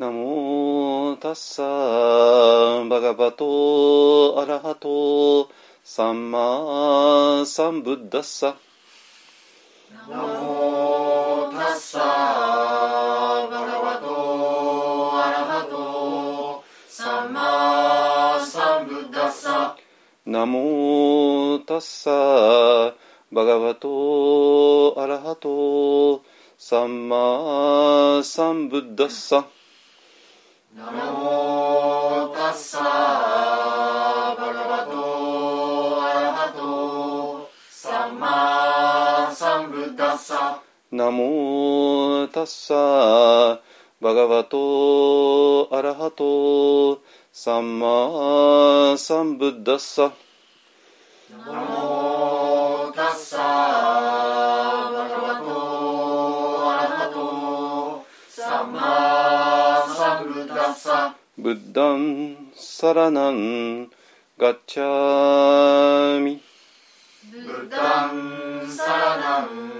ナモタッサーバガバトアラハトサンマサンブッダッサ。ナモタッサーバガバトアラハトサンマサンブッダッサ。ナモタッサーバガバトアラハトサンマサンブッダッサナモタッサーバガバトアラハトサンマサンブッダッサナモタッサーバガバトアラハトサンマサンブッダッサブッダンサラナンガッチャミブッダンサラナン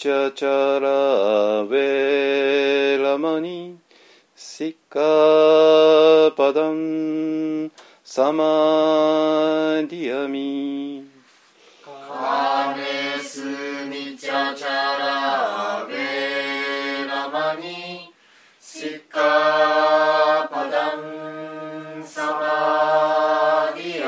チャチャラウェラマニシッカパダンサマディアミ。カメスミチャチャラベラマニシッカパダンサマディ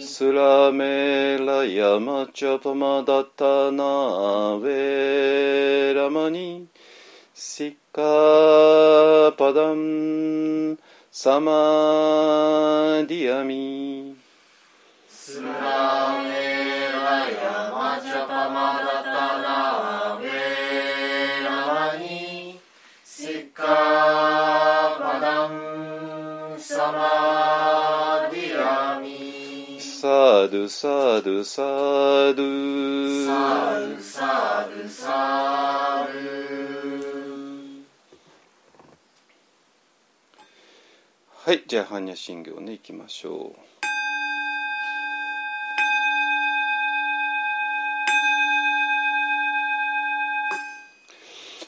スラメラヤマチャパマダタナウェラマニシッカパダンサマディアミスラメサルサルサルサルはいじゃあ般若心経ねいきましょう。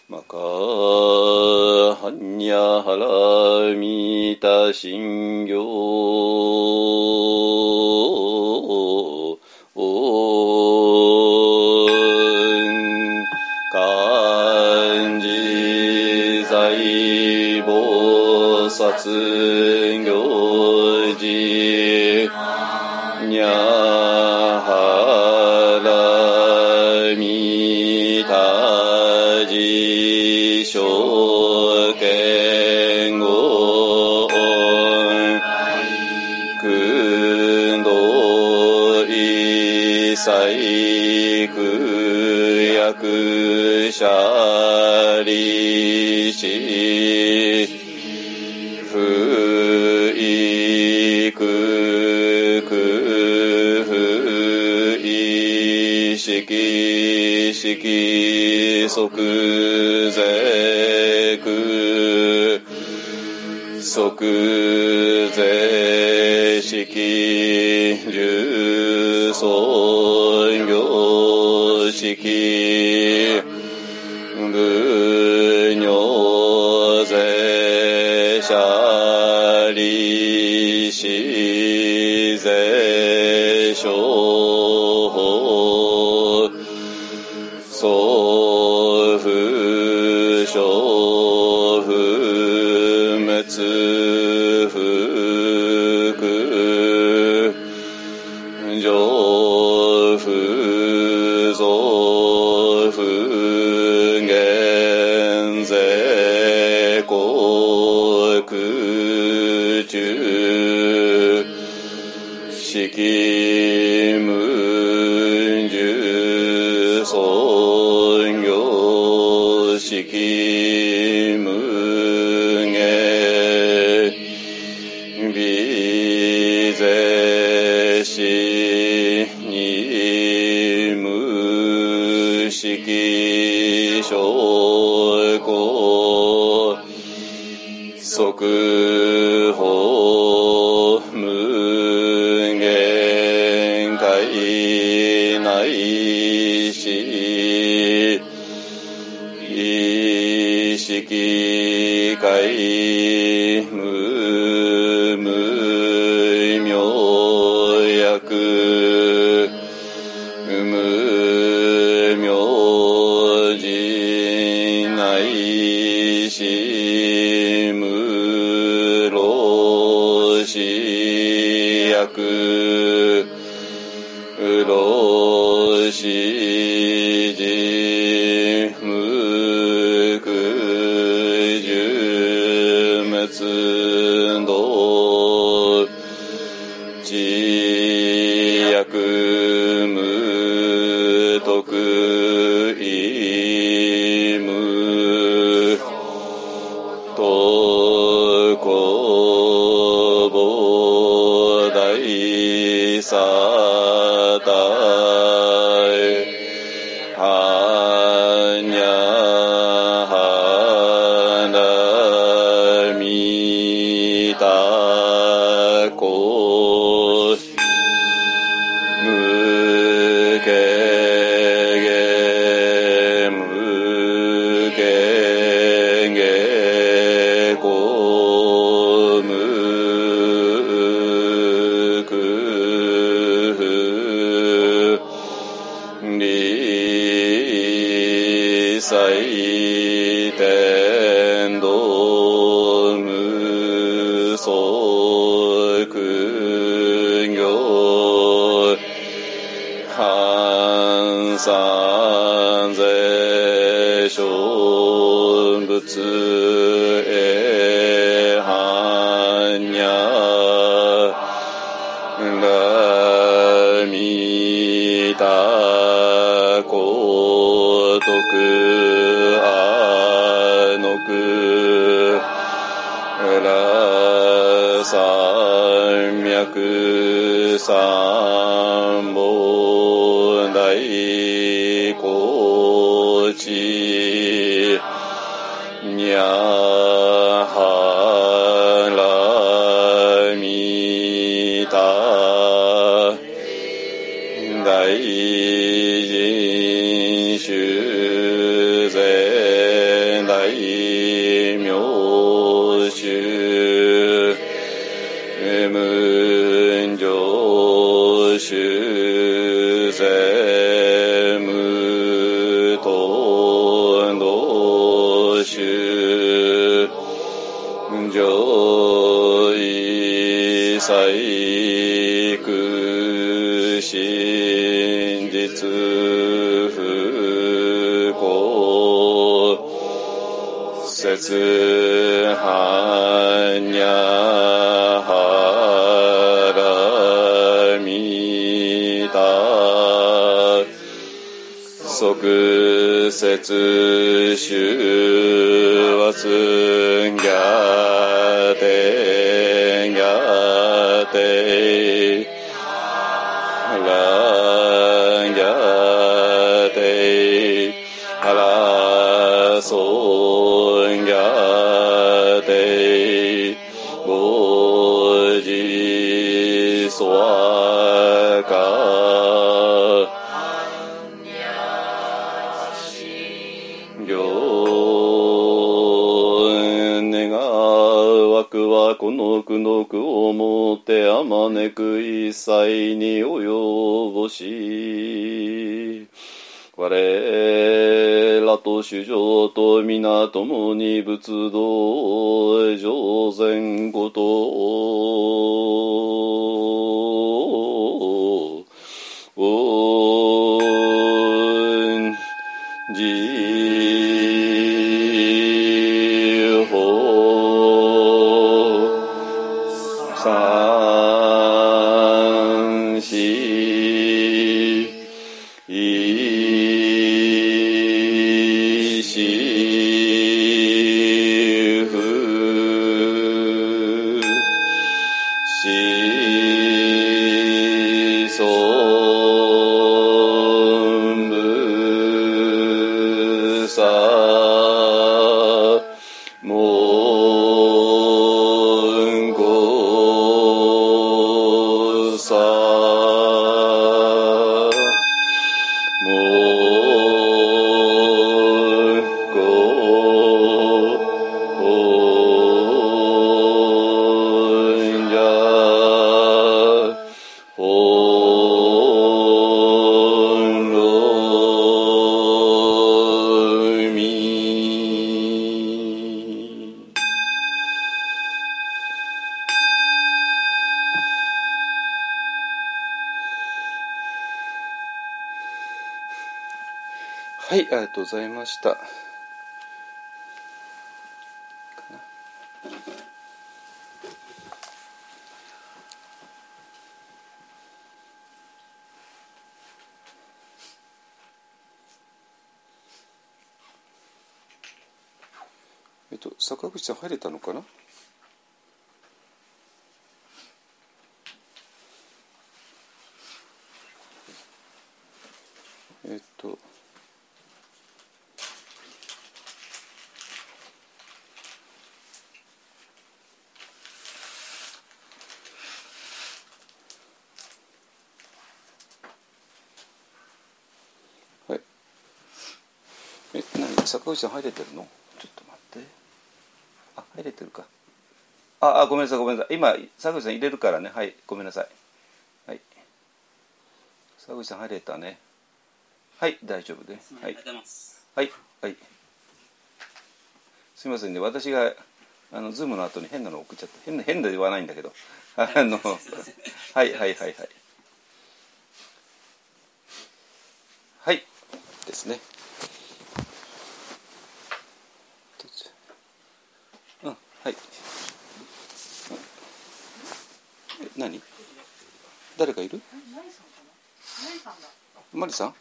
マカハニャハラミタ心行寺ゃはらみたじしょけんごおんくどいさいくやくしゃりしき即是空即是式十尊行式仏脈即節主主上と皆共に仏道がとうございました。えっと、坂口さん入れたのかなえっとはいえ何坂口さん入れてるの？ちょっと待って。あ入れてるか。ああごめんなさいごめんなさい。今坂口さん入れるからね。はいごめんなさい。はい。坂口さん入れたね。はい大丈夫で。すはい。はいはい。すみませんね。私があのズームの後に変なの送っちゃった変な変ではないんだけど。あのはいはいはいはい。はい。ですねうんはい。え何？誰かいる？マリさん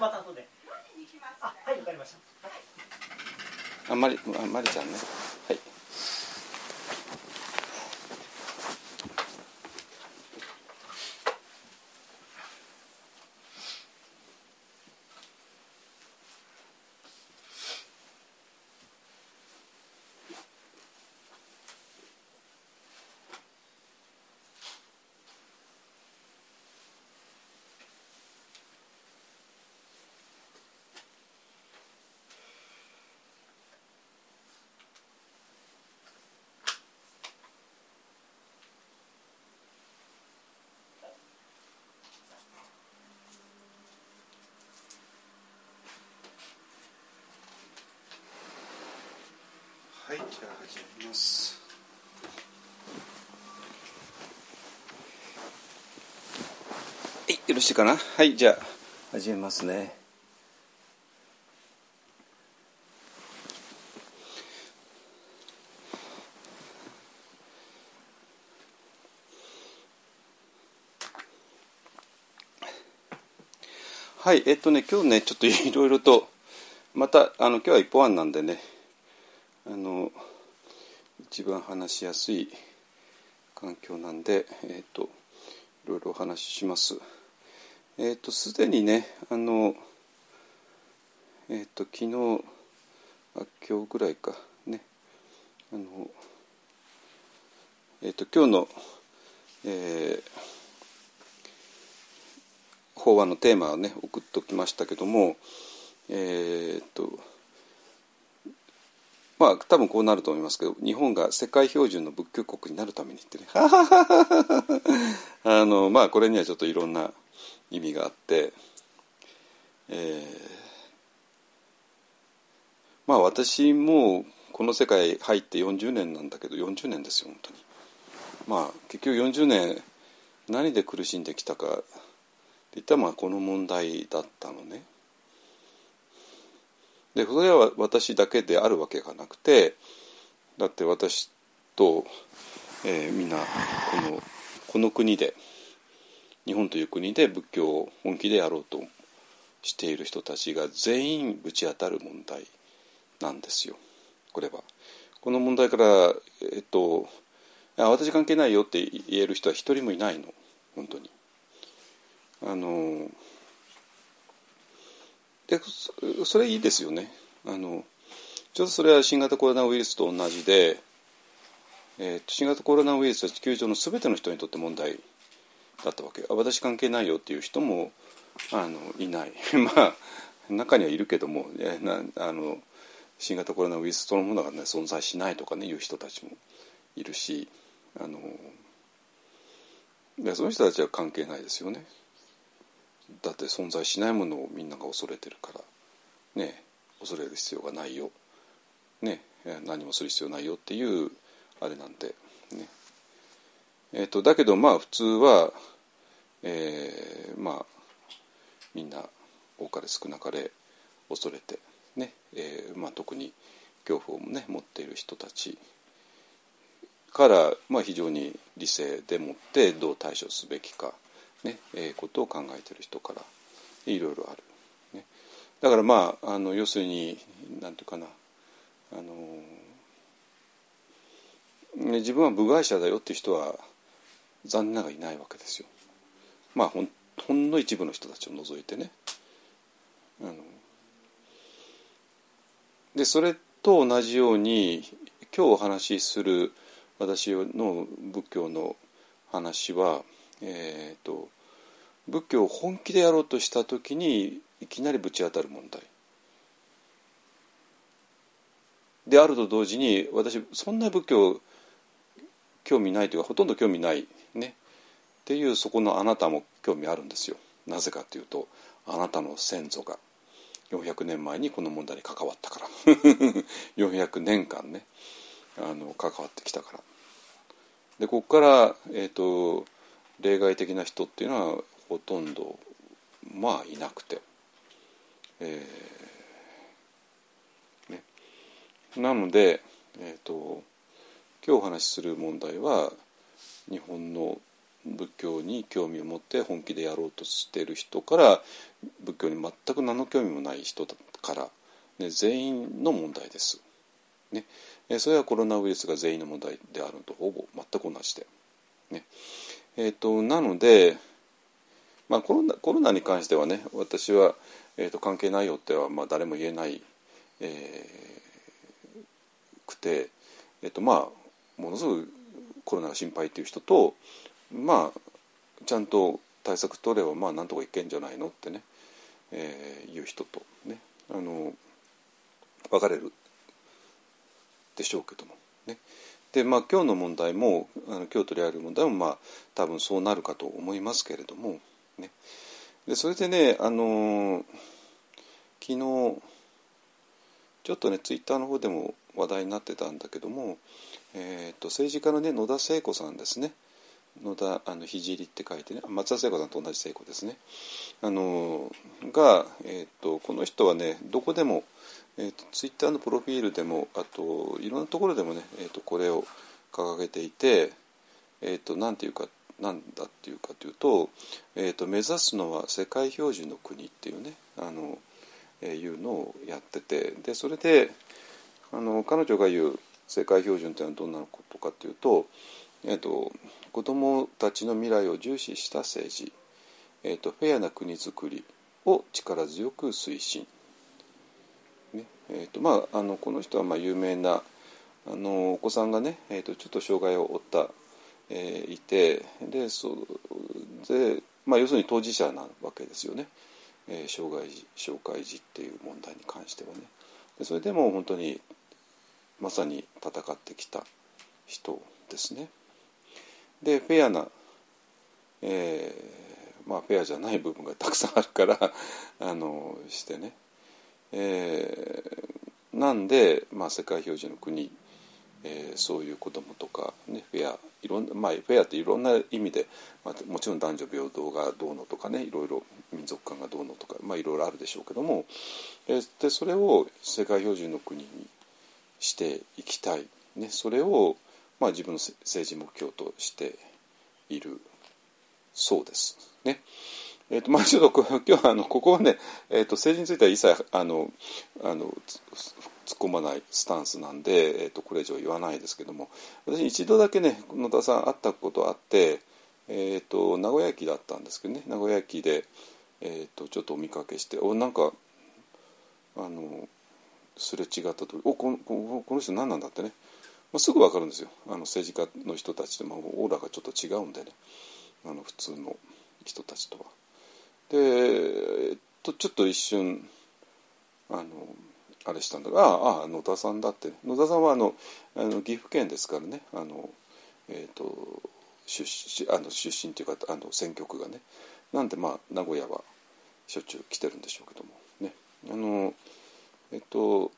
また後で。あ、はい、わかりました。あまりあまりちゃんね。はいじゃあ始めます。はいよろしいかな？はいじゃあ始めますね。はいえっとね今日ねちょっといろいろとまたあの今日は一方案なんでねあの一番話しやすい環境なんで、えー、といろいろお話しします。えっ、とすでにねあのえっ、と昨日あ今日ぐらいかねあのえっ、と今日の、えー法案のテーマをね送っておきましたけどもえっ、とまあ多分こうなると思いますけど日本が世界標準の仏教国になるためにってね あのまあこれにはちょっといろんな意味があって、えーまあ私もこの世界入って40年なんだけど40年ですよ本当にまあ結局40年何で苦しんできたかって言ったらまあこの問題だったのね。でそれは私だけであるわけがなくてだって私と、えーみんなこのこの国で日本という国で仏教を本気でやろうとしている人たちが全員ぶち当たる問題なんですよこれは。この問題から、えっと、あ私関係ないよって言える人は一人もいないの本当に。あのでそれいいですよね。あのちょうどそれは新型コロナウイルスと同じで、えー新型コロナウイルスは地球上の全ての人にとって問題だったわけ。私関係ないよっていう人もあのいない。まあ中にはいるけども、えなあの新型コロナウイルスそのものが、ね、存在しないとかねいう人たちもいるしあのでその人たちは関係ないですよね。だって存在しないものをみんなが恐れてるから。ね恐れる必要がないよ、ね、何もする必要ないよっていうあれなんで。ね。えー、とだけどまあ普通は、えーまあみんな多かれ少なかれ恐れてね、えーまあ、特に恐怖を、ね、持っている人たちから、まあ、非常に理性でもってどう対処すべきか。ねえーことを考えてる人からいろいろある、ね、だからまああの要するになんていうかなあの、ね、自分は部外者だよっていう人は残念ながらいないわけですよ。まあほんほんの一部の人たちを除いてね。あのでそれと同じように今日お話しする私の仏教の話は、えー、と仏教を本気でやろうとした時にいきなりぶち当たる問題。であると同時に私そんな仏教興味ないというかほとんど興味ないね。っていうそこのあなたも興味あるんですよ。なぜかというとあなたの先祖が400年前にこの問題に関わったから。400年間ねあの関わってきたから。でここから、えー、と例外的な人っていうのはほとんどまあいなくて、えーね、なので、えー、と今日お話しする問題は日本の仏教に興味を持って本気でやろうとしている人から仏教に全く何の興味もない人から、ね、全員の問題です。ね。それはコロナウイルスが全員の問題であるのとほぼ全く同じで、ね。えー、となので、まあ、コロナコロナに関してはね私は、えー、と関係ないよっては、まあ、誰も言えない、えーくて、えーとまあ、ものすごくコロナが心配っていう人とまあちゃんと対策取ればまあなんとかいけんじゃないのってね、えーいう人とねあの分かれるでしょうけどもね。でまあ今日の問題もあの今日取り上げる問題もまあ多分そうなるかと思いますけれどもね。でそれでねあの昨日ちょっとねツイッターの方でも話題になってたんだけども、えー、と政治家のね野田聖子さんですね野田あの聖って書いてね松田聖子さんと同じ聖子ですねあのが、えー、とこの人はねどこでも、えー、とツイッターのプロフィールでもあといろんなところでもね、えー、とこれを掲げていて、えー、となんていうかなんだっていうかというと,、えー、と目指すのは世界標準の国っていうねあの、えーいうのをやっててでそれであの彼女が言う世界標準っていうのはどんなことかっていうと,、えー、と子どもたちの未来を重視した政治、えー、とフェアな国づくりを力強く推進、えーとまあ、あのこの人はまあ有名なあのお子さんがね、えー、とちょっと障害を負った、えーいてでそで、まあ、要するに当事者なわけですよね、えー障害児障害児っていう問題に関してはね。でそれでも本当にまさに戦ってきた人ですね。でフェアな、えーまあフェアじゃない部分がたくさんあるからあのしてね、えーなんで、まあ、世界標準の国、えーそういう子供とか、ね、フェアいろんな、まあ、フェアっていろんな意味で、まあ、もちろん男女平等がどうのとかねいろいろ民族間がどうのとか、まあ、いろいろあるでしょうけども、えーでそれを世界標準の国にしていきたい、ね、それを、まあ、自分の政治目標としているそうです。ねえーとまあ、ちょっと今日はあのここはね、えー、と政治については一切あのあの突っ込まないスタンスなんで、えー、とこれ以上言わないですけども私一度だけね野田さん会ったことあって、えー、と名古屋駅だったんですけどね名古屋駅で、えー、とちょっとお見かけしておなんかあのすれ違ったとおこのここの人何なんだってね、まあ、すぐ分かるんですよ。あの政治家の人たちって、まあ、オーラがちょっと違うんでね。あの普通の人たちとは。で、えっと、ちょっと一瞬あのあれしたんだがああ野田さんだって野田さんはあのあの岐阜県ですからね。あの、えっと出身あの出身というかあの選挙区がね。なんでまあ名古屋はしょっちゅう来てるんでしょうけども。ね。あのえっと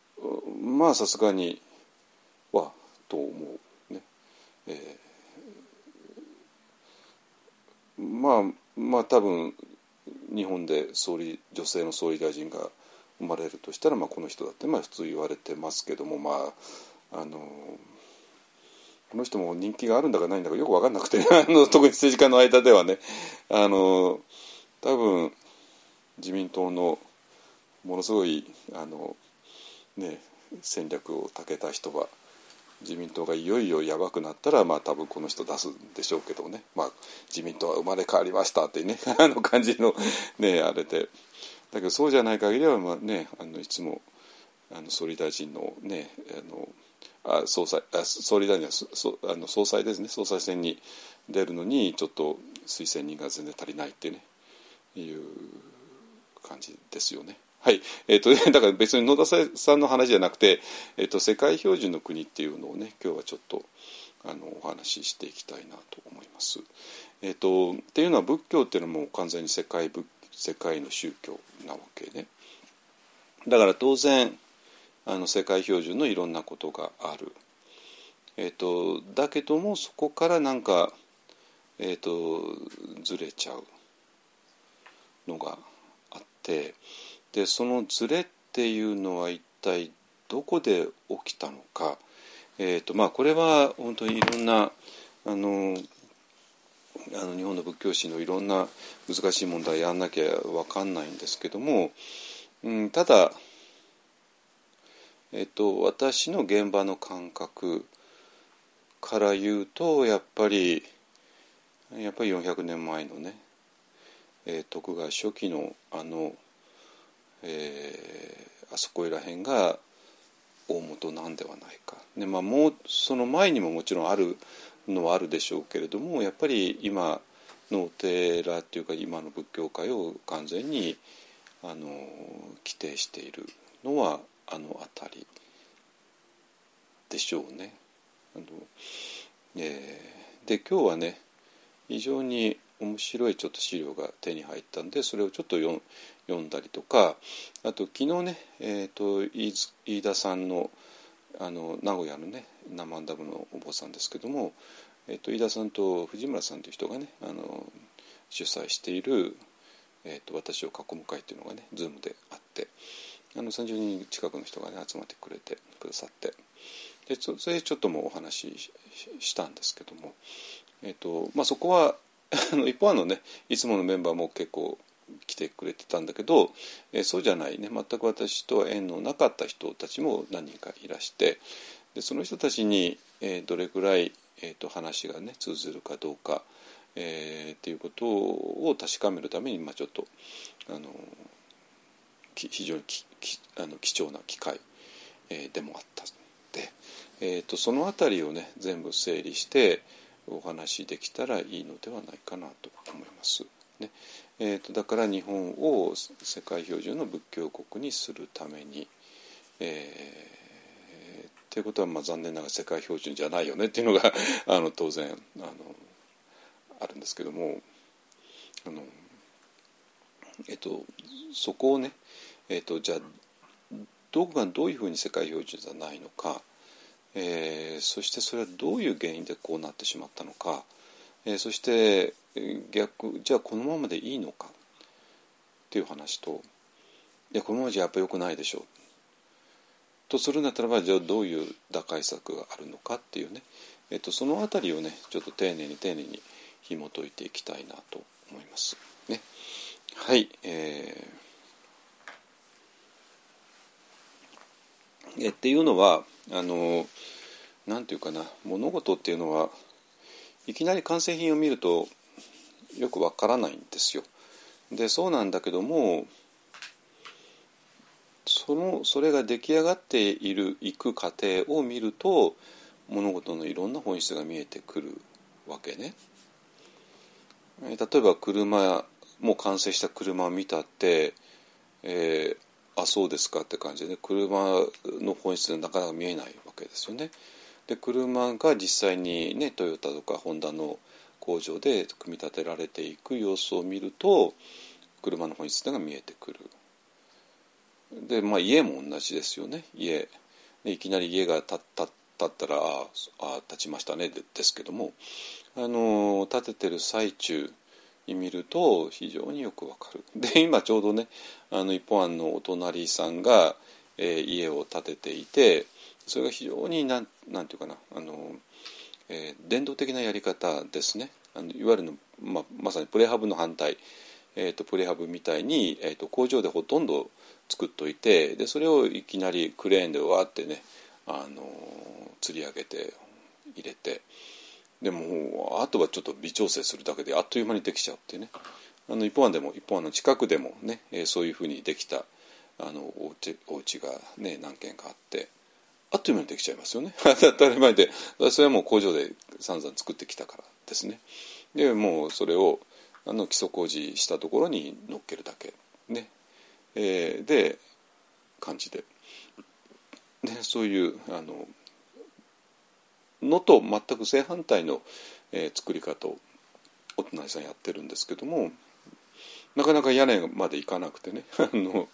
まあさすがにはと思う。ね、えーまあまあ多分日本で総理女性の総理大臣が生まれるとしたら、まあ、この人だってまあ普通言われてますけどもまああのこの人も人気があるんだかないんだかよく分かんなくて あの特に政治家の間ではね。あの多分自民党のものすごいあの、ね、戦略をたけた人は自民党がいよいよやばくなったらまあ多分この人出すんでしょうけどね、まあ、自民党は生まれ変わりましたっていうね あの感じのねあれで。だけどそうじゃない限りはまあねあのいつもあの総理大臣のねあのあ総裁あ総理大臣はそあの総裁ですね。総裁選に出るのにちょっと推薦人が全然足りないっていうね。いう感じですよね。はい、えー、と だから別に野田さんの話じゃなくて、えー、と世界標準の国っていうのをね今日はちょっとあのお話ししていきたいなと思います。えー、とっていうのは仏教っていうのはもう完全に世界仏世界の宗教なわけね。だから当然あの世界標準のいろんなことがある。えー、とだけどもそこからなんか、えー、とずれちゃうのがあってでそのズレっていうのは一体どこで起きたのか、えーとまあ、これは本当にいろんなあのあの日本の仏教史のいろんな難しい問題やんなきゃ分かんないんですけども、うん、ただ、えっと、私の現場の感覚から言うとやっぱりやっぱり400年前のね、えー、徳川初期のあの、えー、あそこら辺が大元なんではないか。でまあ、もうその前にももちろんあるのはあるでしょうけれどもやっぱり今のお寺っていうか今の仏教界を完全にあの規定しているのはあの辺りでしょうね。あのえー、で今日はね非常に面白いちょっと資料が手に入ったんでそれをちょっと読んだりとかあと昨日ね、えーと、飯田さんのあの名古屋のね生ダムのお坊さんですけども、えーと、飯田さんと藤村さんという人がねあの主催している、えーと、私を囲む会っていうのがね Zoom であってあの30人近くの人がね集まってくれてくださってでそれちょっともお話ししたんですけども、えーとまあ、そこはあの一方のねいつものメンバーも結構来てくれてたんだけど、えー、そうじゃないね全く私とは縁のなかった人たちも何人かいらしてでその人たちに、えー、どれぐらい、えーと、話がね通ずるかどうか、えー、っていうことを確かめるために、まあ、ちょっとあの非常にききあの貴重な機会、えー、でもあったで、えーと、その辺りをね全部整理してお話しできたらいいのではないかなと思います。ねえーと、だから日本を世界標準の仏教国にするために、えー、っていうことはまあ残念ながら世界標準じゃないよねっていうのが あの当然あのあるんですけどもあの、えっ、ー、と、そこをね、えっ、ー、と、じゃあどこがどういうふうに世界標準じゃないのか、えー、そしてそれはどういう原因でこうなってしまったのか、えー、そして逆じゃあこのままでいいのかっていう話といやこのままじゃやっぱ良くないでしょう。とするんだったらばじゃあどういう打開策があるのかっていうね、えっと、その辺りをねちょっと丁寧に丁寧に紐解いていきたいなと思います。ね、はい、えーえっていうのはあのなんていうかな物事っていうのはいきなり完成品を見るとよくわからないんですよ。でそうなんだけどもそのそれが出来上がっているいく過程を見ると物事のいろんな本質が見えてくるわけね。例えば車もう完成した車を見たって、えー、あそうですかって感じで、ね、車の本質でなかなか見えないわけですよね。で車が実際にねトヨタとかホンダの工場で組み立てられていく様子を見ると車の本質が見えてくる。でまあ家も同じですよね家。いきなり家が建ったらああ建ちましたねですけどもあの建ててる最中見ると非常によくわかる。で今ちょうどねあの一本案のお隣さんが、えー、家を建てていてそれが非常になんなんていうかなあの、えー、伝統的なやり方ですねあのいわゆるの、ままさにプレハブの反対、えーと、プレハブみたいに、えーと、工場でほとんど作っといてでそれをいきなりクレーンでわーってねあの吊り上げて入れて。でもあとはちょっと微調整するだけであっという間にできちゃうっていうね。あの一本案でも一本案の近くでもね、えー、そういうふうにできたあのお家お家がね何軒かあってあっという間にできちゃいますよね。当たり前でそれはもう工場で散々作ってきたからですね。でもうそれをあの基礎工事したところに乗っけるだけね、えー、で感じで。でそういうあののと全く正反対の、えー、作り方をお隣さんやってるんですけどもなかなか屋根まで行かなくてね あの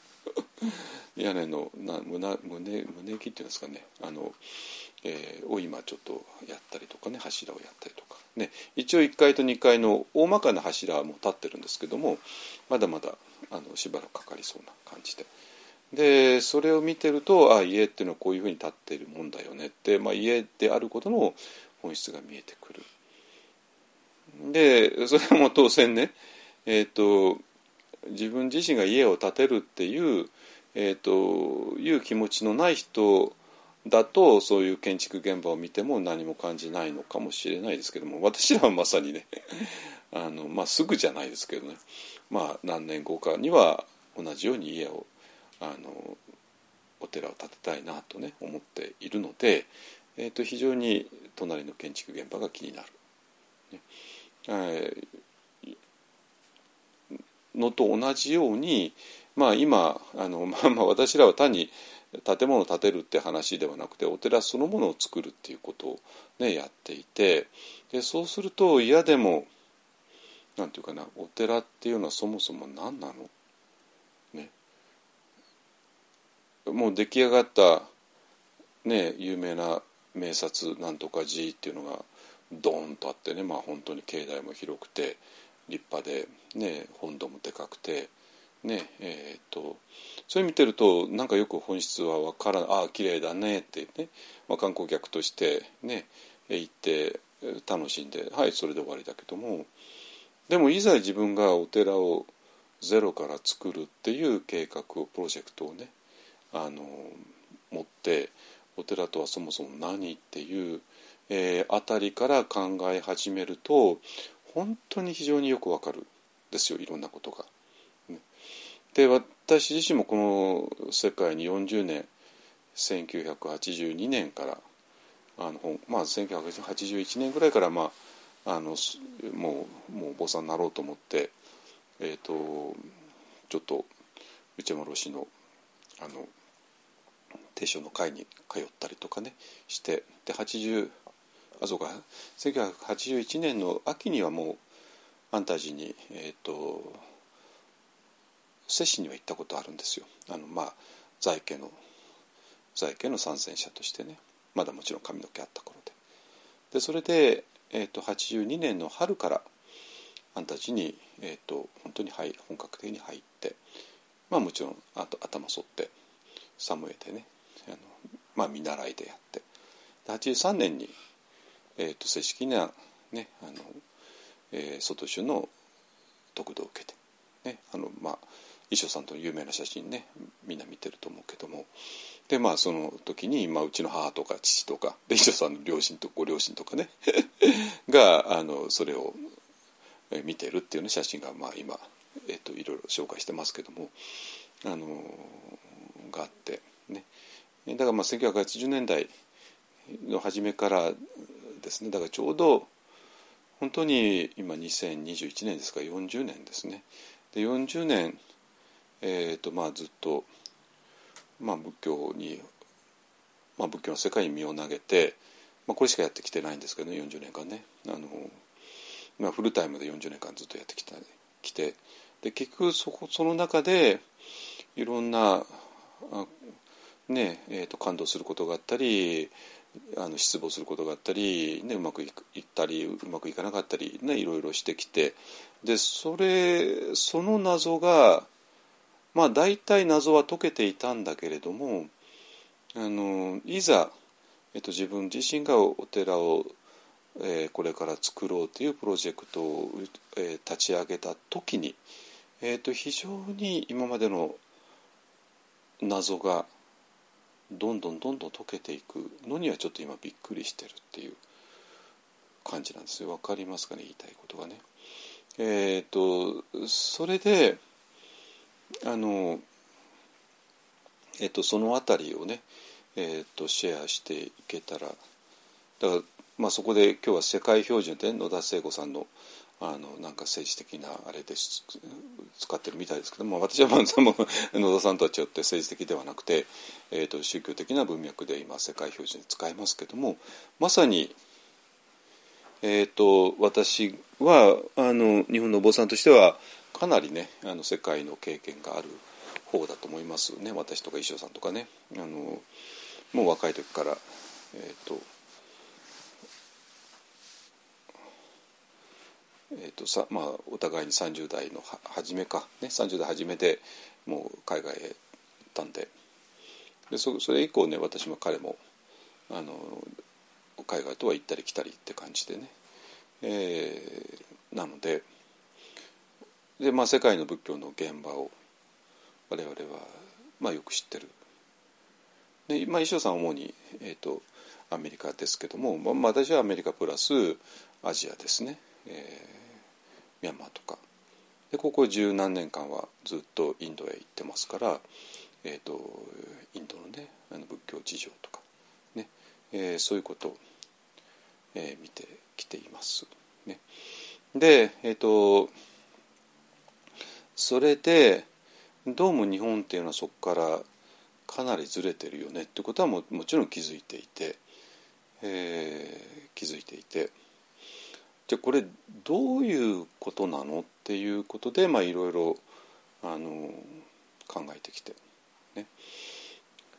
屋根のな胸胸胸木っていうんですかねあの、えー、を今ちょっとやったりとかね柱をやったりとかね一応1階と2階の大まかな柱も立ってるんですけどもまだまだあのしばらくかかりそうな感じで。でそれを見てるとあ家っていうのはこういうふうに立っているもんだよねって、まあ、家であることの本質が見えてくる。でそれも当然ね、えーと、自分自身が家を建てるっていう、えー、という気持ちのない人だとそういう建築現場を見ても何も感じないのかもしれないですけども私らはまさにねあの、まあ、すぐじゃないですけどね、まあ、何年後かには同じように家をあのお寺を建てたいなとね思っているので、えー、と非常に隣の建築現場が気になる。ねえーのと同じように、まあ、今あの、まあ、まあ私らは単に建物を建てるって話ではなくてお寺そのものを作るっていうことを、ね、やっていてでそうすると嫌でもなんていうかなお寺っていうのはそもそも何なのねもう出来上がったね有名な名刹なんとか寺っていうのがドーンとあってねまあ本当に境内も広くて立派で、ね、本堂もでかくて、ねえー、とそれ見てるとなんかよく本質は分からないああ綺麗だねってね、まあ、観光客としてね行って楽しんではいそれで終わりだけどもでもいざ自分がお寺をゼロから作るっていう計画をプロジェクトをねあの持ってお寺とはそもそも何っていう、えー、あたりから考え始めると本当に非常によくわかるですよいろんなことが。で私自身もこの世界に40年1982年からあの、まあ、1981年ぐらいから、まあ、あのもうもうお坊さんになろうと思って、えーと、ちょっと内山老師のあの提唱の会に通ったりとかねしてで80あそうか1981年の秋にはもう安泰寺にえっ、ー、と摂氏には行ったことあるんですよ。あのまあ在家の在家の参戦者としてねまだもちろん髪の毛あった頃で。でそれで、えーと、82年の春から安泰寺に、えーと、本当に入本格的に入ってまあもちろんあと頭剃ってサムエでねまあ見習いでやって。で83年にえーと、正式な、ねあのえー、外州の得度を受けて、ねあのまあ、衣装さんとの有名な写真ねみんな見てると思うけども。でまあその時に、まあ、うちの母とか父とかで衣装さんの両親とご両親とかね があのそれを見てるっていう、ね、写真が、まあ、今、えーと、いろいろ紹介してますけどもあのがあってね。だからまあ1980年代の初めからですね。だからちょうど本当に今2021年ですか。ら40年ですね。で40年、えーとまあ、ずっと、まあ、仏教に、まあ、仏教の世界に身を投げて、まあ、これしかやってきてないんですけどね40年間ね。あの、まあ、フルタイムで40年間ずっとやってきたきて。で結局そこその中でいろんなねえーと感動することがあったりあの失望することがあったり、ね、うまくいったりうまくいかなかったり、ね、いろいろしてきてでそれその謎がまあ大体謎は解けていたんだけれどもあのいざ、えっと、自分自身がお寺を、えー、これから作ろうというプロジェクトを、えー、立ち上げた時に、えっと、非常に今までの謎がどんどんどんどん溶けていくのにはちょっと今びっくりしてるっていう感じなんですよ。分かりますかね？言いたいことがね。えっ、とそれであのえっ、とその辺りをねえっ、とシェアしていけたら。だからまあそこで今日は世界標準で野田聖子さんのあのなんか政治的なあれで使ってるみたいですけども私はまあ野田さんとは違って政治的ではなくて、えーと、宗教的な文脈で今世界標準で使いますけどもまさに、えーと、私はあの日本のお坊さんとしてはかなりねあの世界の経験がある方だと思いますね。私とか衣装さんとかね。あのもう若い時から、えーとえーとさまあ、お互いに30代の初めか、ね、30代初めでもう海外へ行ったんで。でそそれ以降ね私も彼もあの海外とは行ったり来たりって感じでね、えー、なのでで、まあ、世界の仏教の現場を我々はまあ、よく知ってる。で、まあ、衣装さんは主に、えーと、アメリカですけども、まあ、私はアメリカプラスアジアですね、えー、ミャンマーとか。でここ十何年間はずっとインドへ行ってますから、えーと、インドのねあの仏教事情とか。ね、えー、そういうことを、えー、見てきています。ね、でえっ、ー、とそれでどうも日本っていうのはそこからかなりずれてるよねってことはももちろん気づいていて、えー、気づいていて。じゃあこれどういうことなのっていうことでまいろいろあの考えてきて、ね、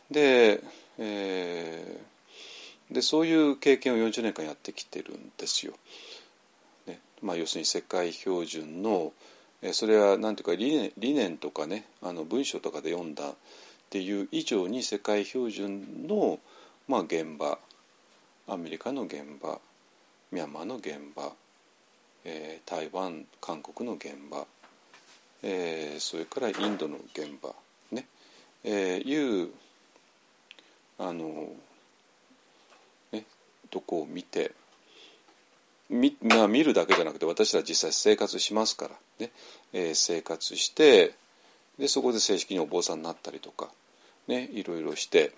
で,、えー、でそういう経験を40年間やってきてるんですよ。ね。まあ、要するに世界標準のそれは何ていうか理念理念とかねあの文章とかで読んだっていう以上に世界標準の、まあ、現場。アメリカの現場。ミャンマーの現場、えー、台湾韓国の現場、えー、それからインドの現場。ね、えー、いうあの、ね、とこを見てみ、まあ、見るだけじゃなくて私ら実際生活しますから。ね、えー、生活してでそこで正式にお坊さんになったりとか、ね、いろいろして、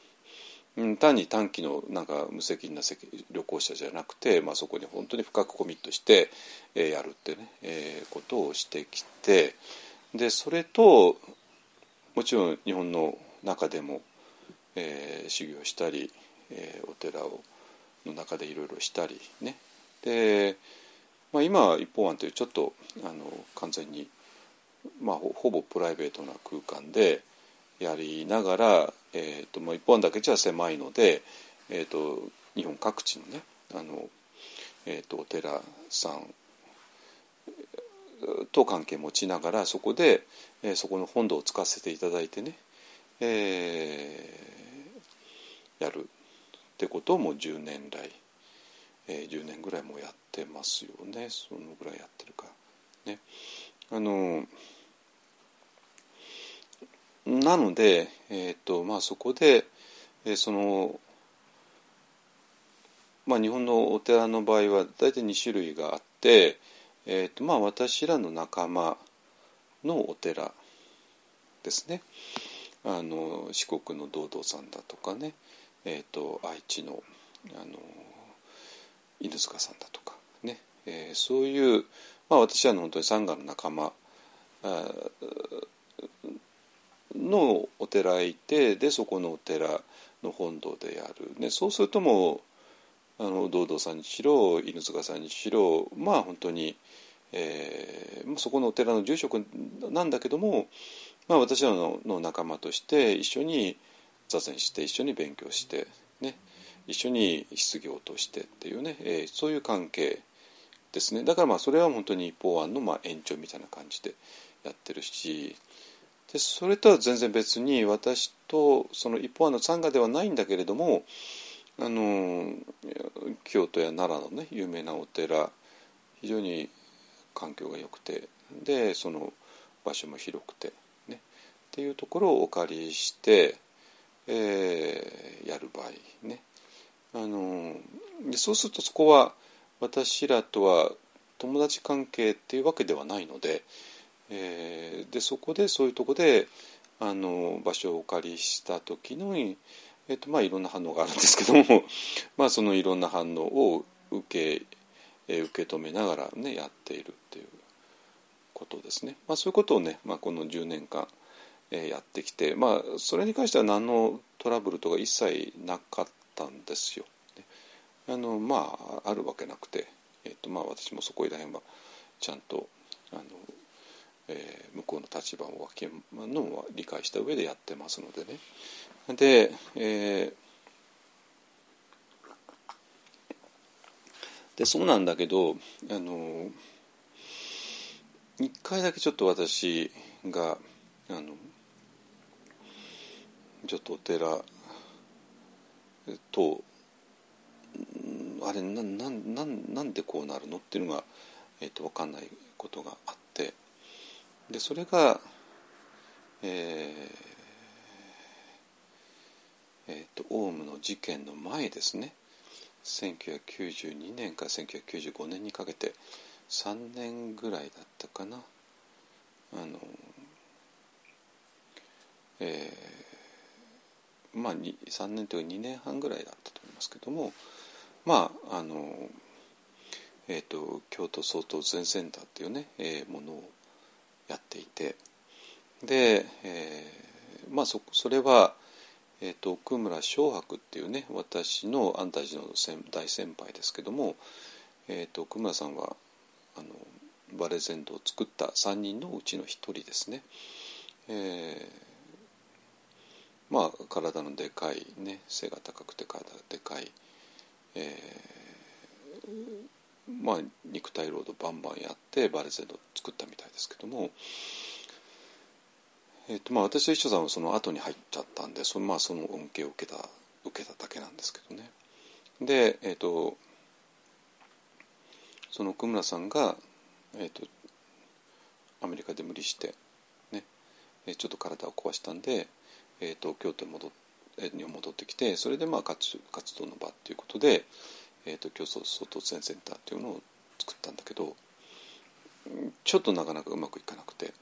単に短期のなんか無責任な旅行者じゃなくて、まあ、そこに本当に深くコミットして、やるってね、えー、ことをしてきてでそれともちろん日本の中でも、えー、修行したり、えー、お寺をの中でいろいろしたりね。で、まあ、今一方案というちょっとあの完全に、まあ、ほぼプライベートな空間でやりながら、えーとまあ、一方案だけじゃ狭いので、えーと、日本各地のねあの、えーと、お寺さんと関係持ちながらそこで、えー、そこの本堂を使わせていただいてね、えー、やるってことをもう10年来えー、10年ぐらいもやってますよねそのぐらいやってるか。ね、あのなので、えーとまあ、そこで、えー、その、まあ、日本のお寺の場合は大体2種類があって、えーとまあ、私らの仲間のお寺ですね。あの四国の道道さんだとかね、えーと愛知のあの犬塚さんだとかね、えー、そういう、まあ、私は本当にサンガの仲間のお寺へ行ってでそこのお寺の本堂でやる、ね、そうするともうあの道道さんにしろ犬塚さんにしろまあ本当に、えー、そこのお寺の住職なんだけども、まあ、私らのの仲間として一緒に座禅して一緒に勉強してね一緒に失業としてっていうね、えー、そういう関係ですね。だからまあそれは本当に一方案のまあ延長みたいな感じでやってるしでそれとは全然別に私とその一方の参加ではないんだけれどもあの京都や奈良のね有名なお寺非常に環境が良くてでその場所も広くてねっていうところをお借りして、えー、やる場合ね。あのでそうするとそこは私らとは友達関係っていうわけではないので,、えー、でそこでそういうとこであの場所をお借りした時の、えーとまあ、いろんな反応があるんですけども まあそのいろんな反応を受け,、えー、受け止めながらねやっているっていうことですね。まあ、そういうことをね、まあ、この10年間、えー、やってきて、まあ、それに関しては何のトラブルとか一切なかったんですよ。あのまああるわけなくて、えーとまあ、私もそこら辺はちゃんとあの、えー、向こうの立場を分けのは理解した上でやってますのでね。で、えー、でそうなんだけどあの一回だけちょっと私があのちょっとお寺とあれななななんでこうなるのっていうのが、えーと、分かんないことがあってでそれが、ええー、とオウムの事件の前ですね。1992年から1995年にかけて3年ぐらいだったかな。あのえー、まあ3年というか2年半ぐらいだったと思いますけどもまああのえーと、京都総統全センターっていうね、えー、ものをやっていてで、えー、まあそそれは、えーと、奥村昌博っていうね私の安泰寺の大先輩ですけども、えーと、奥村さんはあのバレゼンドを作った3人のうちの1人ですね。えー、まあ体のでかいね背が高くて体がでかい、えーまあ、肉体労働バンバンやってバレゼンド作ったみたいですけども、えーとまあ、私と一緒さんはその後に入っちゃったんでその,、まあ、その恩恵を受けた受けただけなんですけどね。で、えーと、その奥村さんが、えーと、アメリカで無理して、ね、ちょっと体を壊したんで、えーと、京都に戻に戻ってきてそれでまあ活活動の場っていうことで。えーと、競争総突然センターっていうのを作ったんだけどちょっとなかなかうまくいかなくて。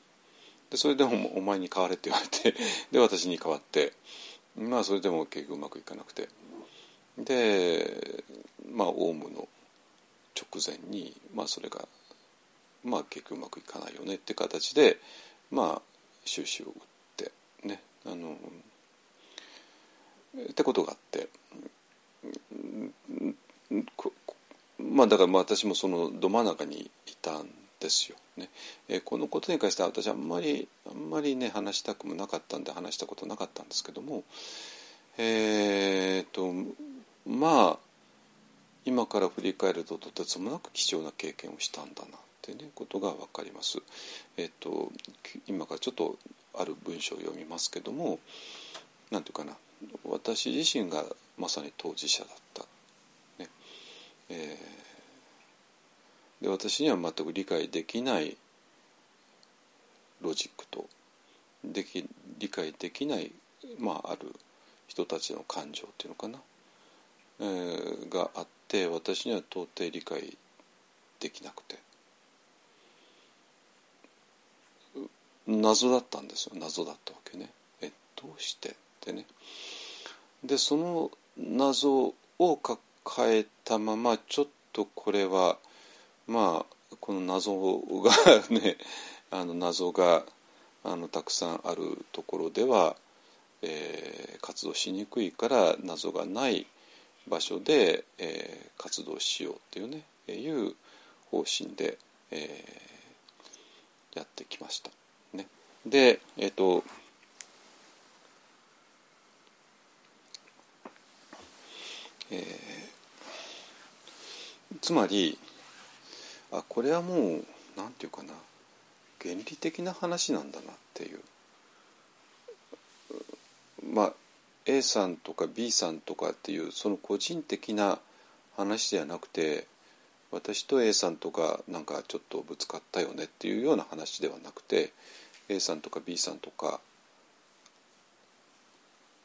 でそれでもお前に代われって言われて で私に代わってまあそれでも結局うまくいかなくて。でまあオウムの直前にまあそれがまあ結局うまくいかないよねって形でまあ収支を打ってねあのってことがあって。まあだから私もそのど真ん中にいたんですよね。え、このことに関しては私あんまりあんまりね話したくもなかったんで話したことなかったんですけどもえー、っとまあ今から振り返るととてつもなく貴重な経験をしたんだなってねことが分かります。え、っと今からちょっとある文章を読みますけども何て言うかな私自身がまさに当事者だったえー、で私には全く理解できないロジックとでき理解できない、まあ、ある人たちの感情っていうのかな、えー、があって私には到底理解できなくて。謎だったんですよ。謎だったわけね。えどうして？ってね。でその謎を変えたままちょっとこれはまあこの謎がね あの謎があのたくさんあるところでは、えー、活動しにくいから謎がない場所で、えー、活動しようっていうねいう方針で、えー、やってきました。ね、でえっ、ー、とえーつまりあこれはもう何て言うかな原理的な話なんだなっていう。まあ A さんとか B さんとかっていうその個人的な話ではなくて私と A さんとかなんかちょっとぶつかったよねっていうような話ではなくて A さんとか B さんとか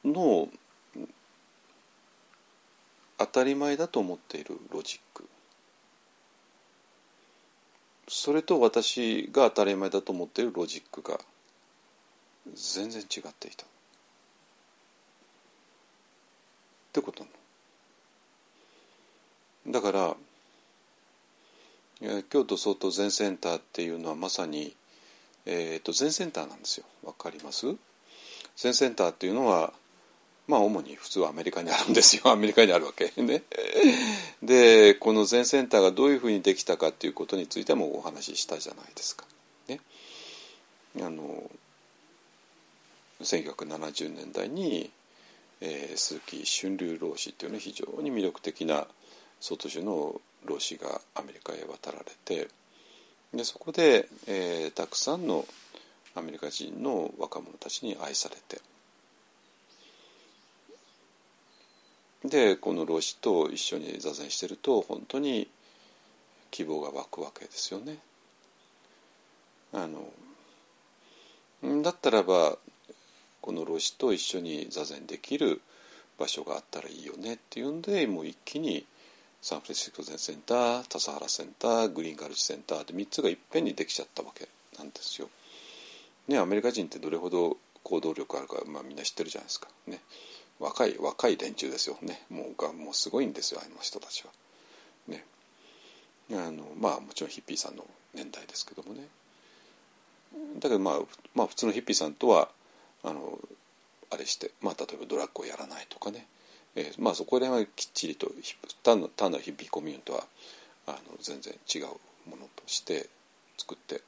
の当たり前だと思っているロジック。それと私が当たり前だと思っているロジックが全然違っていた。ってことなの。だから京都総統全センターっていうのはまさに、えーと、全センターなんですよ。わかります？全センターっていうのはまあ主に普通はアメリカにあるんですよ アメリカにあるわけね。でこの全センターがどういうふうにできたかっていうことについてもお話ししたじゃないですか。ね、あの1970年代に、えー、鈴木春流老子っていうね非常に魅力的な外種の老子がアメリカへ渡られてでそこで、えー、たくさんのアメリカ人の若者たちに愛されて。でこの老子と一緒に座禅してると本当に希望が湧くわけですよね。あのだったらばこの老子と一緒に座禅できる場所があったらいいよねっていうんでもう一気にサンフランシスコ全センター笹原センターグリーンガルチセンターって3つがいっぺんにできちゃったわけなんですよ。ねアメリカ人ってどれほど行動力あるか、まあ、みんな知ってるじゃないですか。ね若い若い連中ですよ。ね。もうがもうすごいんですよあの人たちは。ね。あのまあもちろんヒッピーさんの年代ですけどもね。だけどまあまあ普通のヒッピーさんとはあのあれして、まあ、例えばドラッグをやらないとかね、えー、まあそこら辺はきっちりと単な単なるヒッピーコミュニティとはあの全然違うものとして作って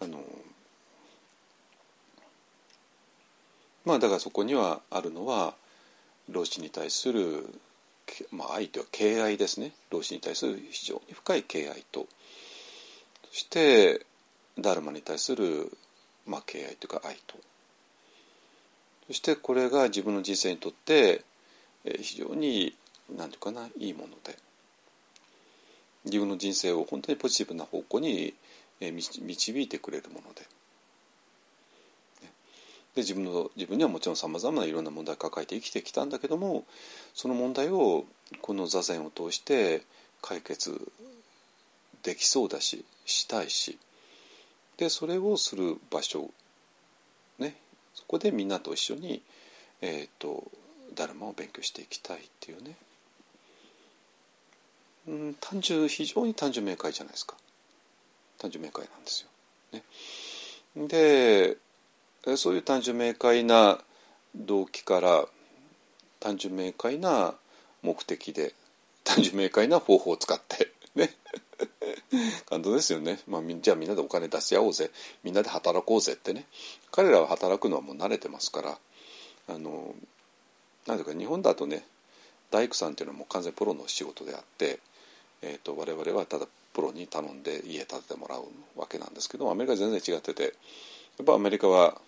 あのまあだからそこにはあるのは老子に対する、まあ、愛というか敬愛ですね。老子に対する非常に深い敬愛と。そしてダルマに対する、まあ、敬愛というか愛と。そしてこれが自分の人生にとって非常に何て言うかないいもので。自分の人生を本当にポジティブな方向に導いてくれるもので。で自分の自分にはもちろんさまざまないろんな問題を抱えて生きてきたんだけどもその問題をこの座禅を通して解決できそうだししたいしでそれをする場所ねそこでみんなと一緒に、えーと、ダルマを勉強していきたいっていうね、うん、単純非常に単純明快じゃないですか。単純明快なんですよ。ね、でそういう単純明快な動機から単純明快な目的で単純明快な方法を使ってね。感動ですよね、まあ、じゃあみんなでお金出し合おうぜ。みんなで働こうぜってね。彼らは働くのはもう慣れてますからあのなんていうか日本だとね大工さんっていうのはもう完全プロの仕事であって、えーと、我々はただプロに頼んで家建ててもらうわけなんですけどアメリカは全然違っててやっぱアメリカは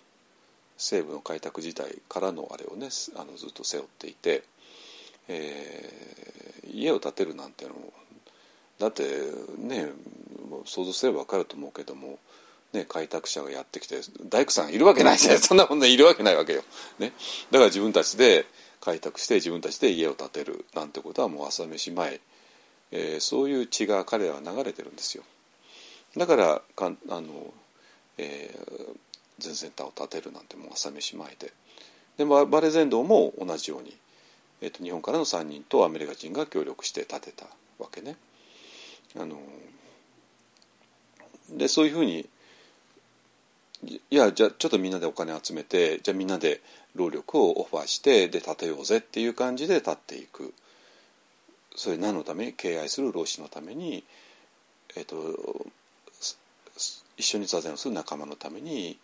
西部の開拓時代からのあれをねあのずっと背負っていて、えー、家を建てるなんていうのもだってね想像すれば分かると思うけども、ね、開拓者がやってきて大工さんいるわけないじゃない そんなもんねいるわけないわけよ。ね、だから自分たちで開拓して自分たちで家を建てるなんてことはもう朝飯前、えー、そういう血が彼らは流れてるんですよ。だからかあの、えー、全センターを建てるなんてもう朝飯前で。でバレゼンドも同じように、えーと、日本からの3人とアメリカ人が協力して建てたわけね。あのでそういうふうにいやじゃあちょっとみんなでお金集めてじゃあみんなで労力をオファーしてで建てようぜっていう感じで建っていく。それ何のため？敬愛する老子のために、えーと、一緒に座禅をする仲間のために、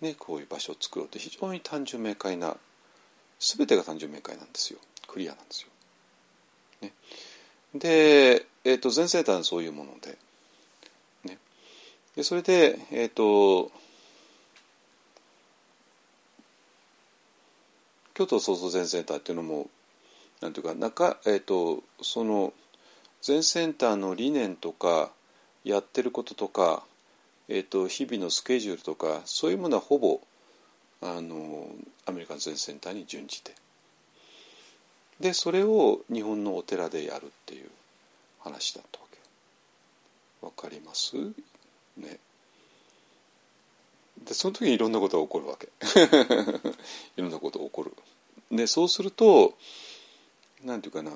ね、こういう場所を作ろうと非常に単純明快な全てが単純明快なんですよ。クリアなんですよ。ね、でえーと、全生誕はそういうもので,、ね、でそれで、えーと、京都創造全センターっていうのもなんていうか中、えーと、その全センターの理念とかやってることとか、えー、と日々のスケジュールとかそういうものはほぼあのアメリカン全センターに準じて。でそれを日本のお寺でやるっていう話だったわけ。わかります？ね。でその時にいろんなことが起こるわけ。いろんなことが起こる。でそうするとなんていうかな。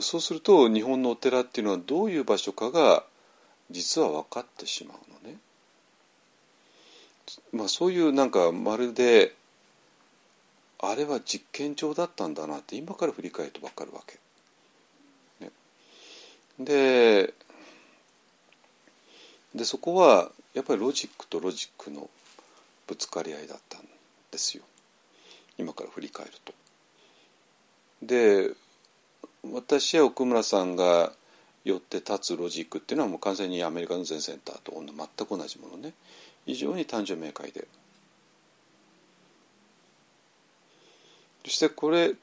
そうすると日本のお寺っていうのはどういう場所かが実は分かってしまうのね。まあ、そういうなんかまるであれは実験場だったんだなって今から振り返ると分かるわけ。ね、ででそこはやっぱりロジックとロジックのぶつかり合いだったんですよ今から振り返ると。で私や奥村さんがよって立つロジックっていうのはもう完全にアメリカの禅センターと全く同じものね。非常に単純明快で。そしてこれ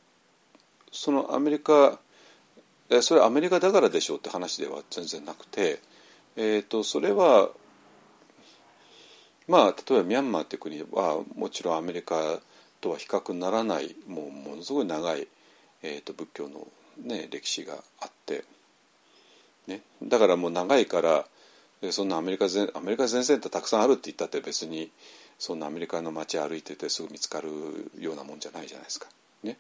そのアメリカそれはアメリカだからでしょうって話では全然なくて、えーと、それはまあ例えばミャンマーって国はもちろんアメリカとは比較にならないもうものすごい長い、えー、と仏教の、ね、歴史があって、ね、だからもう長いからそんなアメリカ全アメリカ全線ってたくさんあるって言ったって別にそんなアメリカの街歩いててすぐ見つかるようなもんじゃないじゃないですか。ね、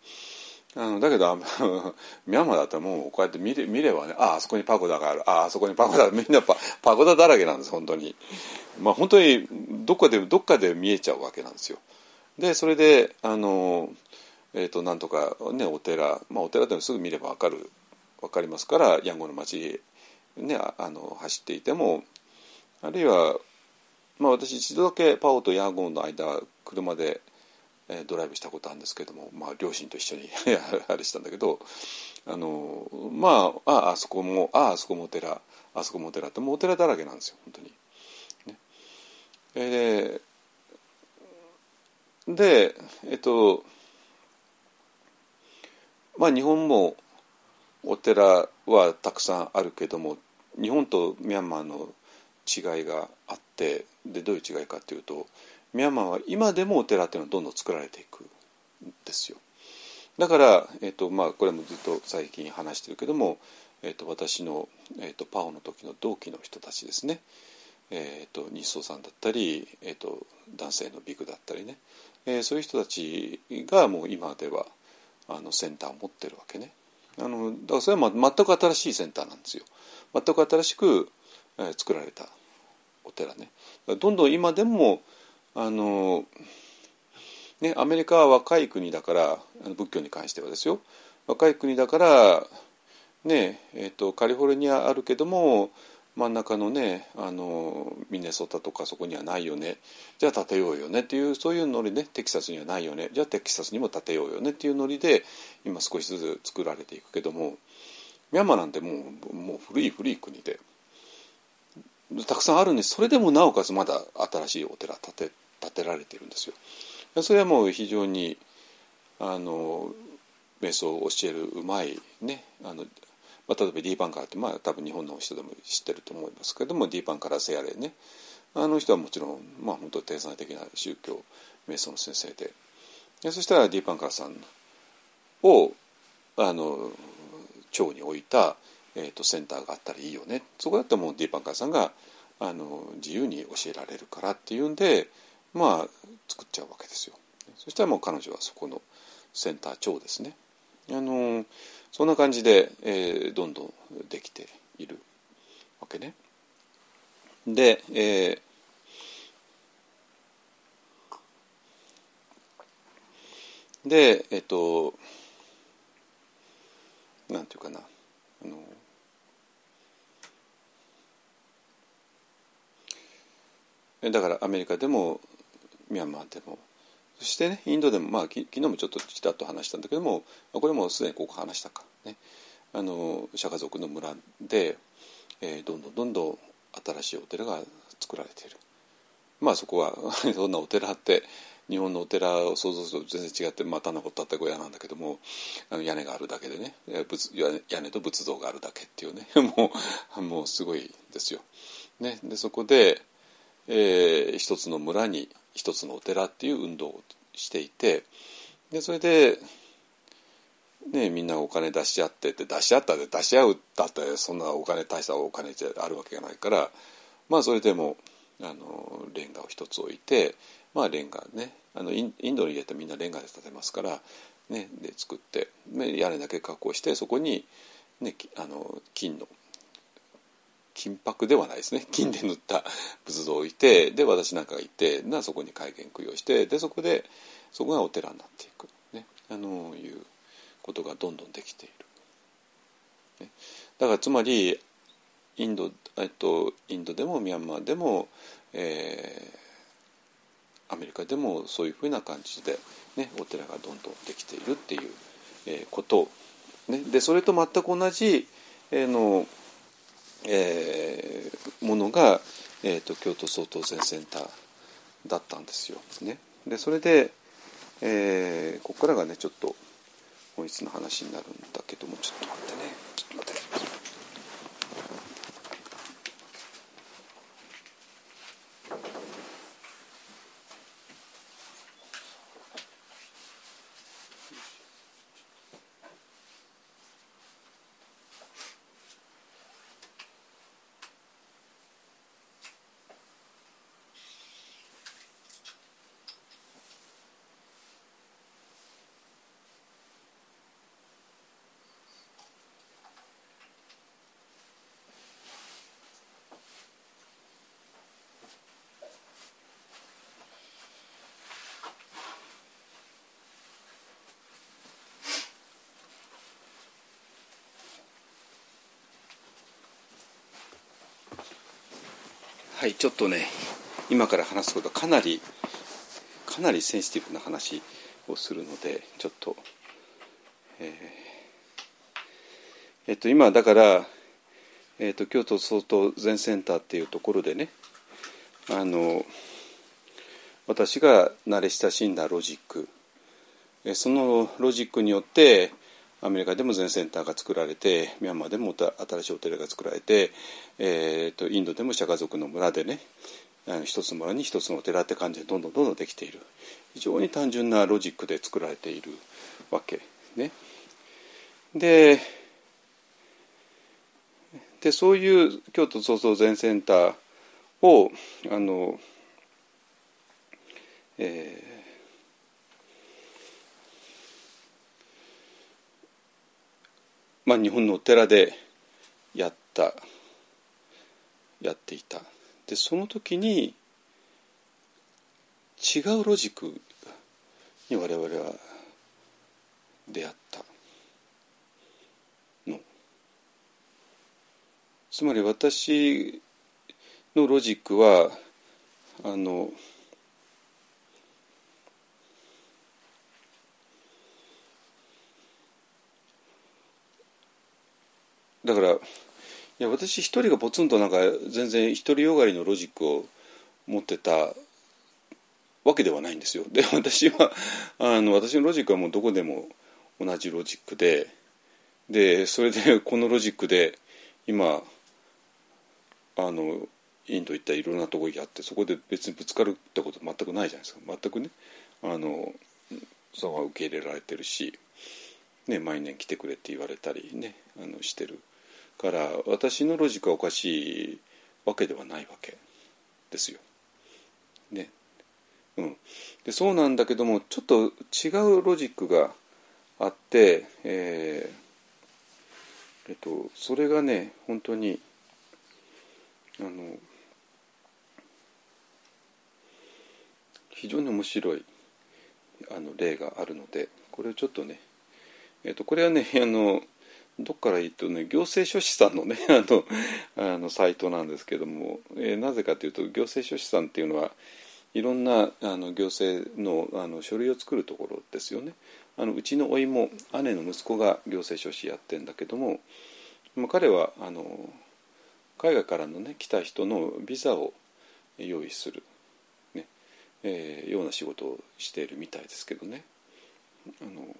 あのだけど ミャンマーだったらもうこうやって見れ見ればねああそこにパゴダがあるああそこにパゴダみんなパパゴダだらけなんです本当に。まあ本当にどっかでどっかで見えちゃうわけなんですよ。でそれであの、えー、となんとかねお寺、まあ、お寺でもすぐ見れば分かる分かりますからヤンゴンの街ねああの走っていてもあるいは、まあ、私一度だけパオとヤンゴンの間車で、えードライブしたことあるんですけども、まあ、両親と一緒に あれしたんだけどあのまあああそこもああそこもお寺あそこもお寺ってもうお寺だらけなんですよ本当に。ねえーでえっとまあ日本もお寺はたくさんあるけども日本とミャンマーの違いがあってでどういう違いかっていうとミャンマーは今でもお寺っていうのはどんどん作られていくんですよ。だから、えっとまあ、これもずっと最近話してるけども、えっと、私の、えっと、パオの時の同期の人たちですね、えっと、日宗さんだったり、えっと、男性のビグだったりね、えーそういう人たちがもう今ではあのセンターを持ってるわけね。あのだからそれは、全く新しいセンターなんですよ。全く新しく、え作られたお寺ね。どんどん今でもあの、ね、アメリカは若い国だから仏教に関してはですよ若い国だから、ねえー、とカリフォルニアあるけども真ん中のねあのミネソタとかそこにはないよね。じゃあ建てようよねっていうそういうノリでテキサスにはないよね。じゃあテキサスにも建てようよね。っていうノリで今少しずつ作られていくけどもミャンマーなんてもうもう古い古い国でたくさんあるんです。それでもなおかつまだ新しいお寺建て建てられてるんですよ。それはもう非常にあの瞑想を教えるうまいねあの、まあ、例えばディーパンカーってまあ多分日本の人でも知ってると思いますけどもディーパンカーセアレねあの人はもちろんまあ本当天才的な宗教瞑想の先生ででそしたらディーパンカーさんをあの町に置いた、えー、とセンターがあったらいいよねそこだったらもうディーパンカーさんがあの自由に教えられるからっていうんでまあ作っちゃうわけですよ。そしたらもう彼女はそこのセンター長ですね。あのそんな感じで、えーどんどんできているわけね。で、えーでえっ、となんていうかなあのだからアメリカでもミャンマーでもそしてねインドでもまあ昨日もちょっとちらっと話したんだけどもこれもすでにここ話したかね。あの釈迦族の村で、えーどんどんどんどん新しいお寺が作られている。まあそこは そんなお寺って日本のお寺を想像すると全然違ってまたのことあった小屋なんだけどもあの屋根があるだけでね屋根屋根と仏像があるだけっていうね もうもうすごいですよ。ね、でそこで、えー一つの村に一つのお寺っていう運動をしていてでそれで、ね、みんなお金出し合ってって出し合ったで出し合うだってそんなお金大したお金じゃあるわけがないからまあそれでもあのレンガを一つ置いてまあレンガねあのインドに入れてみんなレンガで建てますから、ね、で作って屋根だけ加工してそこに、ね、あの金の金箔ではないですね。金で塗った仏像を置いてで私なんかがいてなそこに戒厳供養してでそこでそこがお寺になっていく、ね、あのいうことがどんどんできている。ね。だからつまりインド,、えっと、インドでもミャンマーでも、えーアメリカでもそういうふうな感じで、ね、お寺がどんどんできているっていう、えーこと、ね、でそれと全く同じ、えーのえーものが、えー、と京都総統選センターだったんですよ。ね、でそれで、えーここからがねちょっと本質の話になるんだけどもちょっと待ってねちょっとね今から話すことはかなりかなりセンシティブな話をするのでちょっとえーえっと今だから、えっと京都曹洞禅センターっていうところでねあの私が慣れ親しんだロジックそのロジックによってアメリカでも禅センターが作られてミャンマーでも新しいお寺が作られて、えー、とインドでもシャカ族の村でね一つの村に一つのお寺って感じでどんどんどんどんできている非常に単純なロジックで作られているわけね。ででそういう京都創造全センターをあの、えーまあ、日本のお寺でやったやっていた。でその時に違うロジックに我々は出会ったの。つまり私のロジックはあのだからいや私一人がポツンとなんか全然独りよがりのロジックを持ってたわけではないんですよ。で私はあの私のロジックはもうどこでも同じロジックででそれでこのロジックで今あのインド行ったいろんなとこ行ってそこで別にぶつかるってこと全くないじゃないですか。全くね。あのそこは受け入れられてるし、ね、毎年来てくれって言われたりねあのしてる。から私のロジックはおかしいわけではないわけですよ。ねうん、でそうなんだけどもちょっと違うロジックがあって、えーえっと、それがね本当にあの非常に面白いあの例があるのでこれをちょっとね、えっと、これはね あのどっから言うとね行政書士さんのね あのあのサイトなんですけども、えーなぜかというと行政書士さんっていうのはいろんなあの行政のあの書類を作るところですよね。あのうちの甥も姉の息子が行政書士やってんだけども、まあ、彼はあの海外からのね来た人のビザを用意する、ねえーような仕事をしているみたいですけどね。あの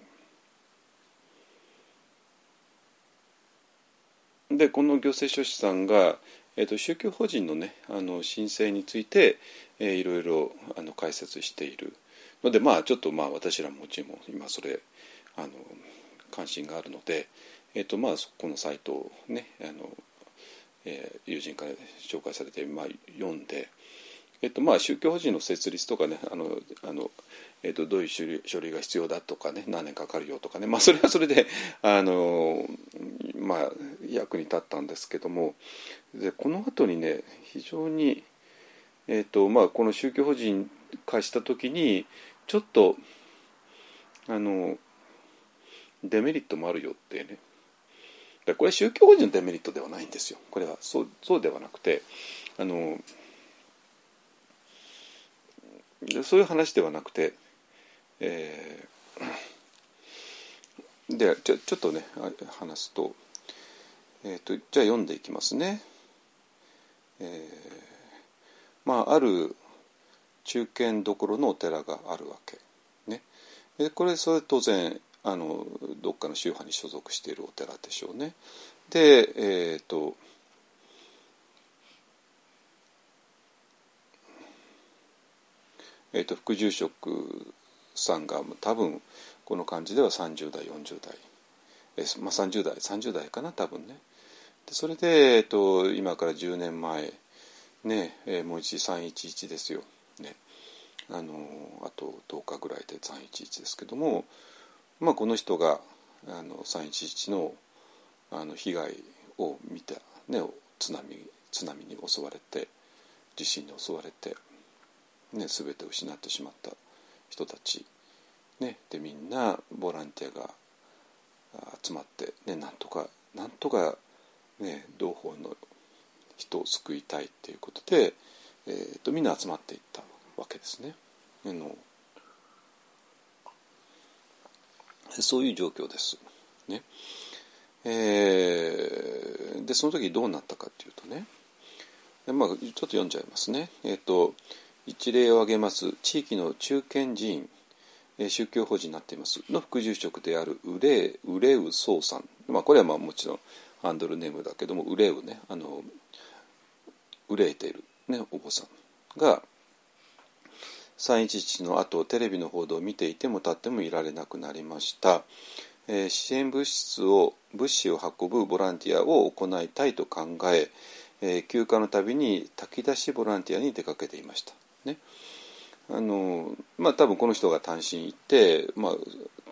でこの行政書士さんが、えー、と宗教法人の,、ね、あの申請について、えーいろいろあの解説しているのでまあちょっとまあ私らもうちも今それあの関心があるので、えーとまあ、このサイトをねあの、えー友人から紹介されて、まあ、読んで。えっとまあ、宗教法人の設立とかねあのあの、えっと、どういう書類書類が必要だとかね何年かかるよとかね、まあ、それはそれであの、まあ、役に立ったんですけどもでこの後にね非常に、えっとまあ、この宗教法人化した時にちょっとあのデメリットもあるよってね。これ宗教法人のデメリットではないんですよ。これはそうそうではなくてあのでそういう話ではなくて、えーでちょちょっとね話すと,、えー、とじゃあ読んでいきますね。えーまあある中堅どころのお寺があるわけ。ね、でこれそれ当然あのどっかの宗派に所属しているお寺でしょうね。でえっ、とえー、と副住職さんが多分この感じでは30代40代、えーまあ、30代30代かな多分ね。でそれで、えー、と今から10年前ね、えーもう一311ですよ、ね、あのあと10日ぐらいで311ですけども、まあ、この人があの311のあの被害を見た、ね、津波津波に襲われて地震に襲われてね、全て失ってしまった人たち、ね、でみんなボランティアが集まって、ね、なんとかなんとか、ね、同胞の人を救いたいっていうことで、えー、とみんな集まっていったわけですね。あのそういう状況です。ねえーでその時どうなったかっていうとねまあ、ちょっと読んじゃいますね。えっ、と一例を挙げます地域の中堅寺院宗教法人になっています。の副住職であるウレウウレウソウさん、まあ、これはまあもちろんハンドルネームだけどもウレウねあの憂えている、ね、お坊さんが311の後テレビの報道を見ていても立ってもいられなくなりました、えー支援物質を物資を運ぶボランティアを行いたいと考ええー休暇のたびに炊き出しボランティアに出かけていました。ね。あのまあ多分この人が単身行って、まあ、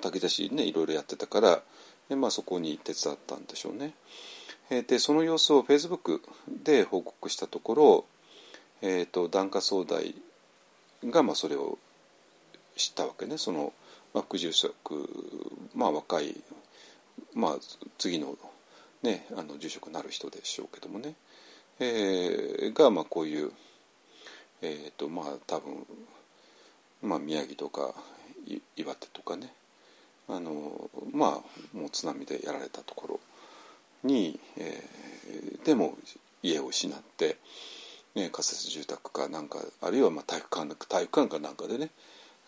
炊き出しねいろいろやってたからで、まあ、そこに手伝ったんでしょうね。えーでその様子をフェイスブックで報告したところ、えー、と檀家総代がまあそれを知ったわけね。その、まあ、副住職、まあ、若い、まあ、次の,、ね、あの住職になる人でしょうけどもね、えーがまあこういう、えーとまあ、多分、まあ、宮城とか岩手とかね。あのまあもう津波でやられたところに、えーでも家を失って、ね、仮設住宅かなんかあるいはまあ体育館体育館かなんかでね、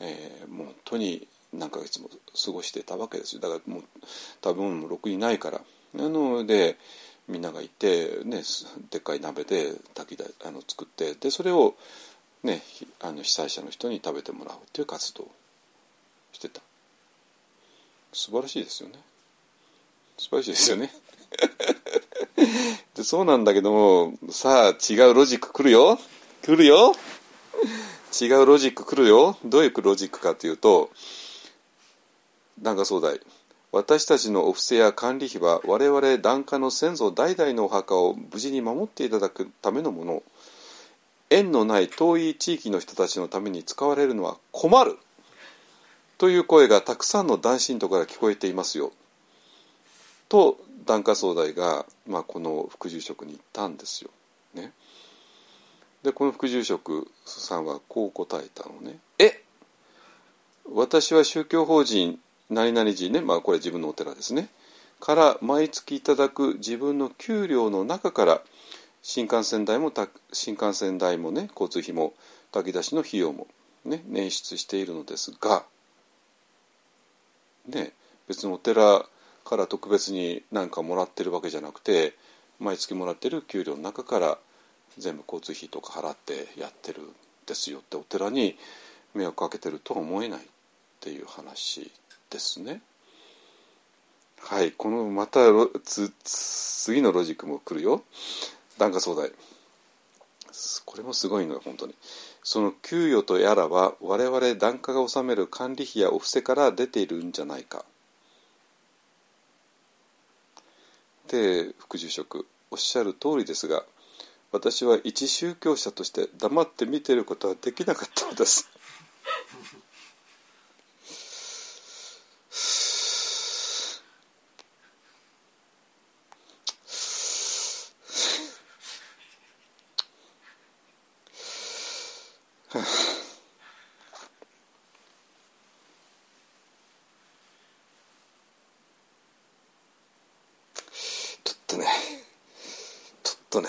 えーもう本当に何ヶ月も過ごしてたわけですよ。だからもう食べ物もろくにないから。なのでみんながいて、ね、でっかい鍋で炊きだあの作ってでそれを、ね、あの被災者の人に食べてもらうっていう活動をしてた。素晴らしいですよね。素晴らしいですよね。でそうなんだけどもさあ違うロジック来るよ。来るよ。違うロジック来るよ。どういうロジックかというと檀家総代私たちのお布施や管理費は我々檀家の先祖代々のお墓を無事に守っていただくためのもの。縁のない遠い地域の人たちのために使われるのは困る。という声がたくさんの男信徒から聞こえていますよ。と檀家総代が、まあ、この副住職に言ったんですよ。ね、でこの副住職さんはこう答えたのね。え私は宗教法人何々寺ね、まあ、これ自分のお寺ですね。から毎月いただく自分の給料の中から新幹線代も新幹線代もね交通費も炊き出しの費用も、ね、捻出しているのですが、ね、別にお寺から特別に何かもらってるわけじゃなくて毎月もらってる給料の中から全部交通費とか払ってやってるんですよってお寺に迷惑かけてるとは思えないっていう話ですね。はいこのまた次のロジックも来るよ。檀家総代これもすごいのよ本当に。その給与とやらは我々檀家が納める管理費やお布施から出ているんじゃないか。で副住職おっしゃる通りですが私は一宗教者として黙って見ていることはできなかったのですちょっとねちょっとね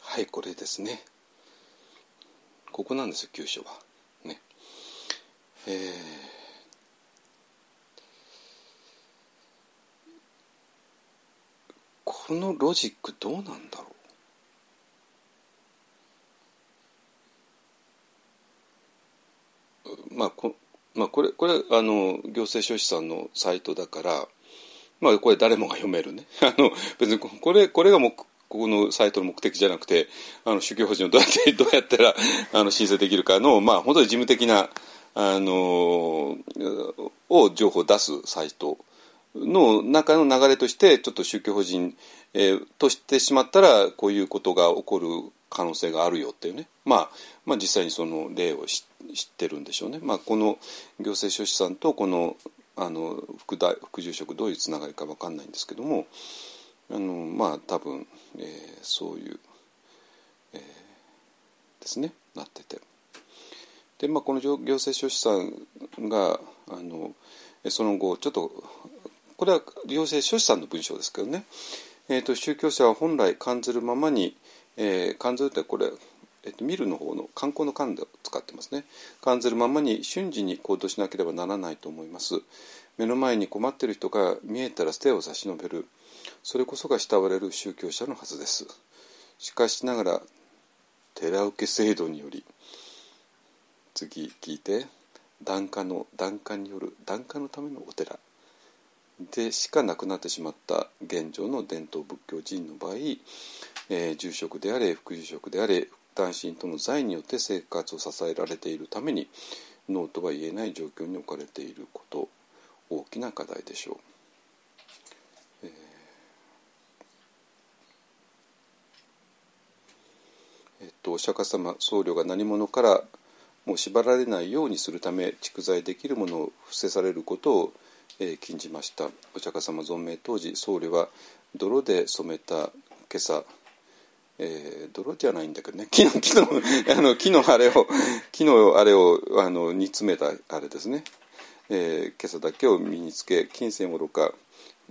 はいこれですねここなんですよ急所はね。えー。このロジックどうなんだろう？まあこ,、まあ、これこれあの行政書士さんのサイトだからまあこれ誰もが読めるね。あの別にこれこれがもうここのサイトの目的じゃなくてあの宗教法人をどうやって どうやったらあの申請できるかのまあ本当に事務的なあのを情報を出すサイトの中の流れとしてちょっと宗教法人、えーとしてしまったらこういうことが起こる可能性があるよっていうね、まあ、まあ実際にその例を知ってるんでしょうね。まあ、この行政書士さんとこのあの副大副住職どういうつながりか分かんないんですけどもあのまあ多分、えー、そういう、えー、ですね。なってて。で、まあ、この行政書士さんがあのその後ちょっとこれは行政書士さんの文章ですけどね、えーと、宗教者は本来感ずるままに、えー、感ずるってこれ、えーと、見るの方の観光の観で使ってますね。感ずるままに瞬時に行動しなければならないと思います。目の前に困っている人が見えたら手を差し伸べる。それこそが慕われる宗教者のはずです。しかしながら寺受け制度により次聞いて檀家の檀家による檀家のためのお寺。でしかなくなってしまった現状の伝統仏教人の場合、えー、住職であれ副住職であれ男子との財によって生活を支えられているためにノーとは言えない状況に置かれていること。大きな課題でしょう。えー、えっとお釈迦様僧侶が何者からもう縛られないようにするため蓄財できるものを伏せされることを、えー、禁じました。お釈迦様存命当時僧侶は泥で染めた今朝えー、泥じゃないんだけどね。木の木のあの木のあれを木のあれをあの煮詰めたあれですね、えー、今朝だけを身につけ金銭愚か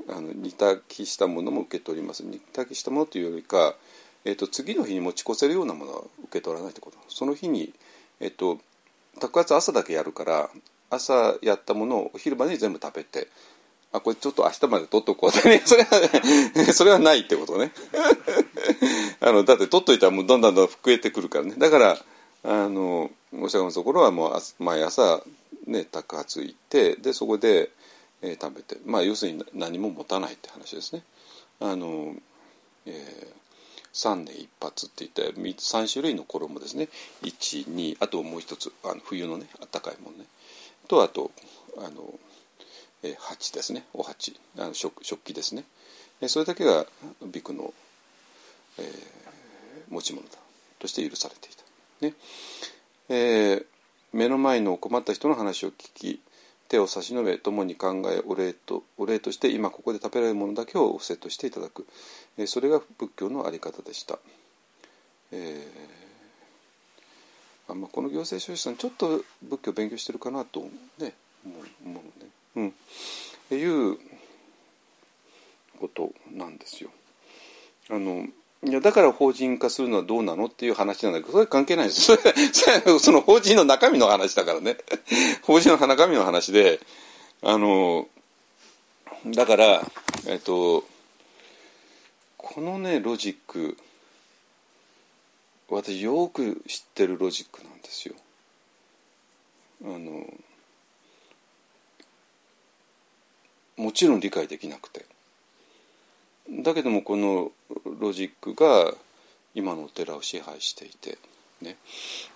あの煮炊きしたものも受け取ります。煮炊きしたものというよりか、えーと、次の日に持ち越せるようなものは受け取らないってこと。その日に、えーと、宅発朝だけやるから朝やったものをお昼までに全部食べてあこれちょっと明日まで取っとこうってね。それはそれはないってことね。あのだって取っといたらもうどんどんどん増えてくるからね。だからあのお釈迦のところはもう毎朝ね宅発行ってでそこで、えー、食べてまあ要するに何も持たないって話ですね。あのえー、3年一発っていった3種類の衣ですね。12あともう一つあの冬のねあったかいもんね。とあとあの、えー、鉢ですね。お鉢あの食食器ですね。それだけがビクの、えー、持ち物だ。として許されていた。ね。えー目の前の困った人の話を聞き手を差し伸べ共に考えお礼とお礼として今ここで食べられるものだけを伏せとしていただく、え、それが仏教の在り方でした。えー、あまあ、この行政書士さんちょっと仏教勉強してるかなと、思う思うね。うん、いうことなんですよ。あのいやだから法人化するのはどうなのっていう話なんだけどそれ関係ないですそれその法人の中身の話だからね 法人の中身の話であのだからえっとこのねロジック私よく知ってるロジックなんですよ。あのもちろん理解できなくて。だけどもこのロジックが今のお寺を支配していて、ね、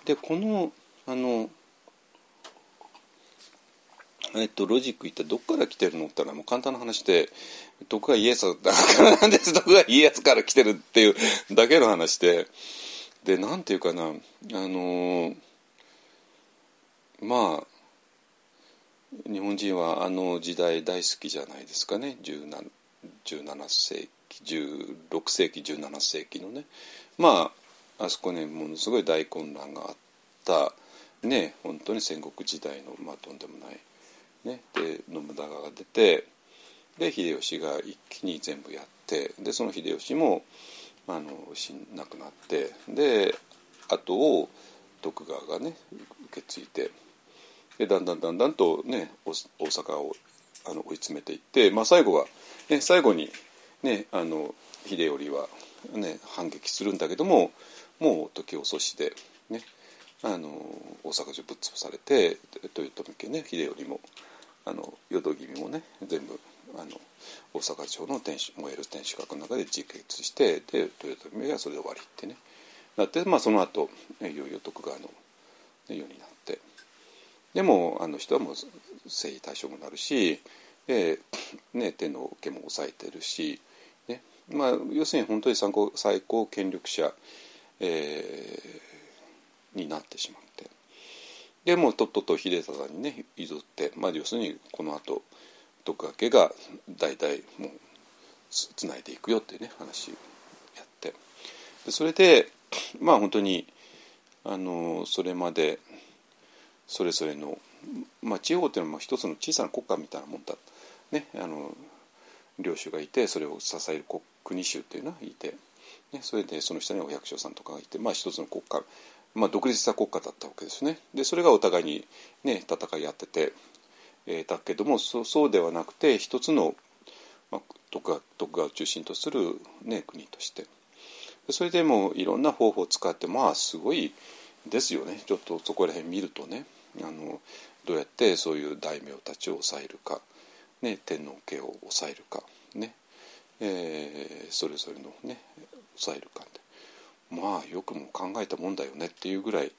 でこのあのえっと、ロジック一体どこから来てるのって言ったらもう簡単な話で徳川家康だからなんです。徳川家康から来てるっていうだけの話で。でなんていうかなあのまあ日本人はあの時代大好きじゃないですかね。17 17世紀16世紀17世紀のねまああそこにものすごい大混乱があった。ね本当に戦国時代のまあとんでもない、ね、で信長が出てで秀吉が一気に全部やってでその秀吉もあの死なくなってで後を徳川がね受け継いででだんだんだんだんとね大阪をあの追い詰めていって、まあ、最後はね、最後に、ね、あの秀頼は、ね、反撃するんだけどももう時遅しで、ね、あの大阪城ぶっ潰されて豊臣家ね秀頼もあの淀君もね全部あの大阪城の天守燃える天守閣の中で自決してで豊臣がそれで終わりってね。なって、まあ、その後いよいよ徳川の世になって。でもあの人はもう征夷大将もなるしえーね、天皇家も抑えてるし、ねまあ、要するに本当に最高最高権力者、えーになってしまって。でもとっとと秀忠にね譲って、まあ、要するにこのあと徳川家が代々もうつないでいくよっていうね話やって。でそれでまあ本当にあのそれまでそれぞれの、まあ、地方っていうのは一つの小さな国家みたいなもんだった。ねあの領主がいてそれを支える国国衆っていうのがいて、ね、それでその下にお百姓さんとかがいて、まあ、一つの国家、まあ、独立した国家だったわけですね。でそれがお互いに、ね、戦い合ってて、えーだけどもそうそうではなくて一つの、まあ、徳川徳川を中心とする、ね、国として。それでもいろんな方法を使ってまあすごいですよね。ちょっとそこら辺見るとねあのどうやってそういう大名たちを抑えるか、ね、天皇家を抑えるかね、えーそれぞれのね抑えるかってまあよくも考えたもんだよねっていうぐらい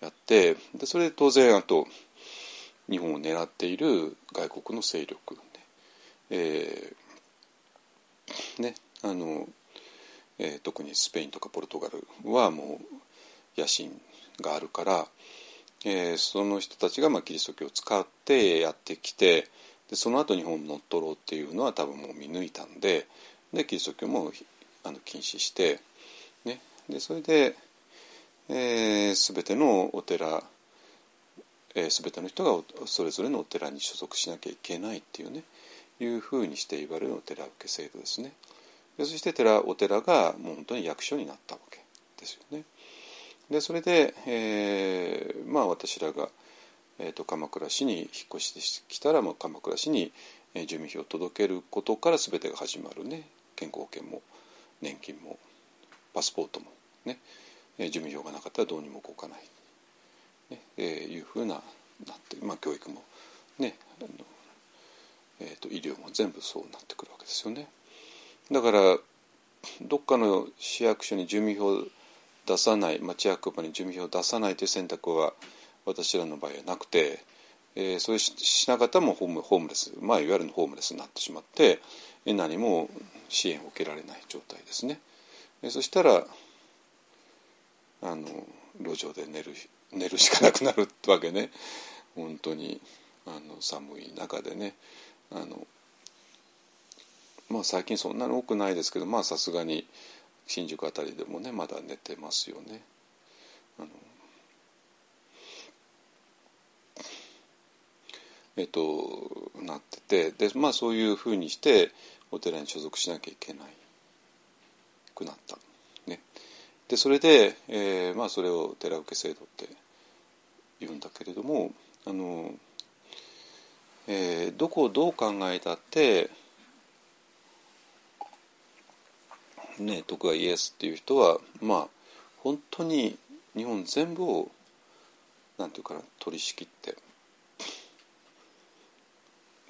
やってでそれで当然あと日本を狙っている外国の勢力、ねえーねあのえー特にスペインとかポルトガルはもう野心があるから、えーその人たちがまあキリスト教を使ってやってきてでその後日本を乗っ取ろうっていうのは多分もう見抜いたんででキリスト教もあの禁止して、ね、でそれで、えー、全てのお寺えー、全ての人がそれぞれのお寺に所属しなきゃいけないっていうねいうふうにして言われるお寺受け制度ですね。でそして寺お寺がもう本当に役所になったわけですよね。でそれで、えーまあ私らが、えー、と鎌倉市に引っ越してきたら、まあ、鎌倉市に住民票を届けることから全てが始まるね。健康保険も年金もパスポートもね、住民票がなかったらどうにも動かない。ね。えーいうふうななって、まあ、教育もね。あの、えー、と医療も全部そうなってくるわけですよね。だからどっかの市役所に住民票を出さない町役場に住民票を出さないという選択は私らの場合はなくて、えーそれししなかったもホームホームレス、まあ、いわゆるホームレスになってしまって何も支援を受けられない状態ですね。えーそしたらあの路上で寝る寝るしかなくなるってわけね本当にあの寒い中でねあのまあ最近そんなに多くないですけどまあさすがに新宿あたりでもねまだ寝てますよね。あのえっとなっててでまあそういうふうにしてお寺に所属しなきゃいけないくなった。ね、でそれで、えーまあ、それを寺受け制度って言うんだけれどもあの、えーどこをどう考えたって、ね、徳川家康っていう人はまあ本当に日本全部をなんていうかな取り仕切って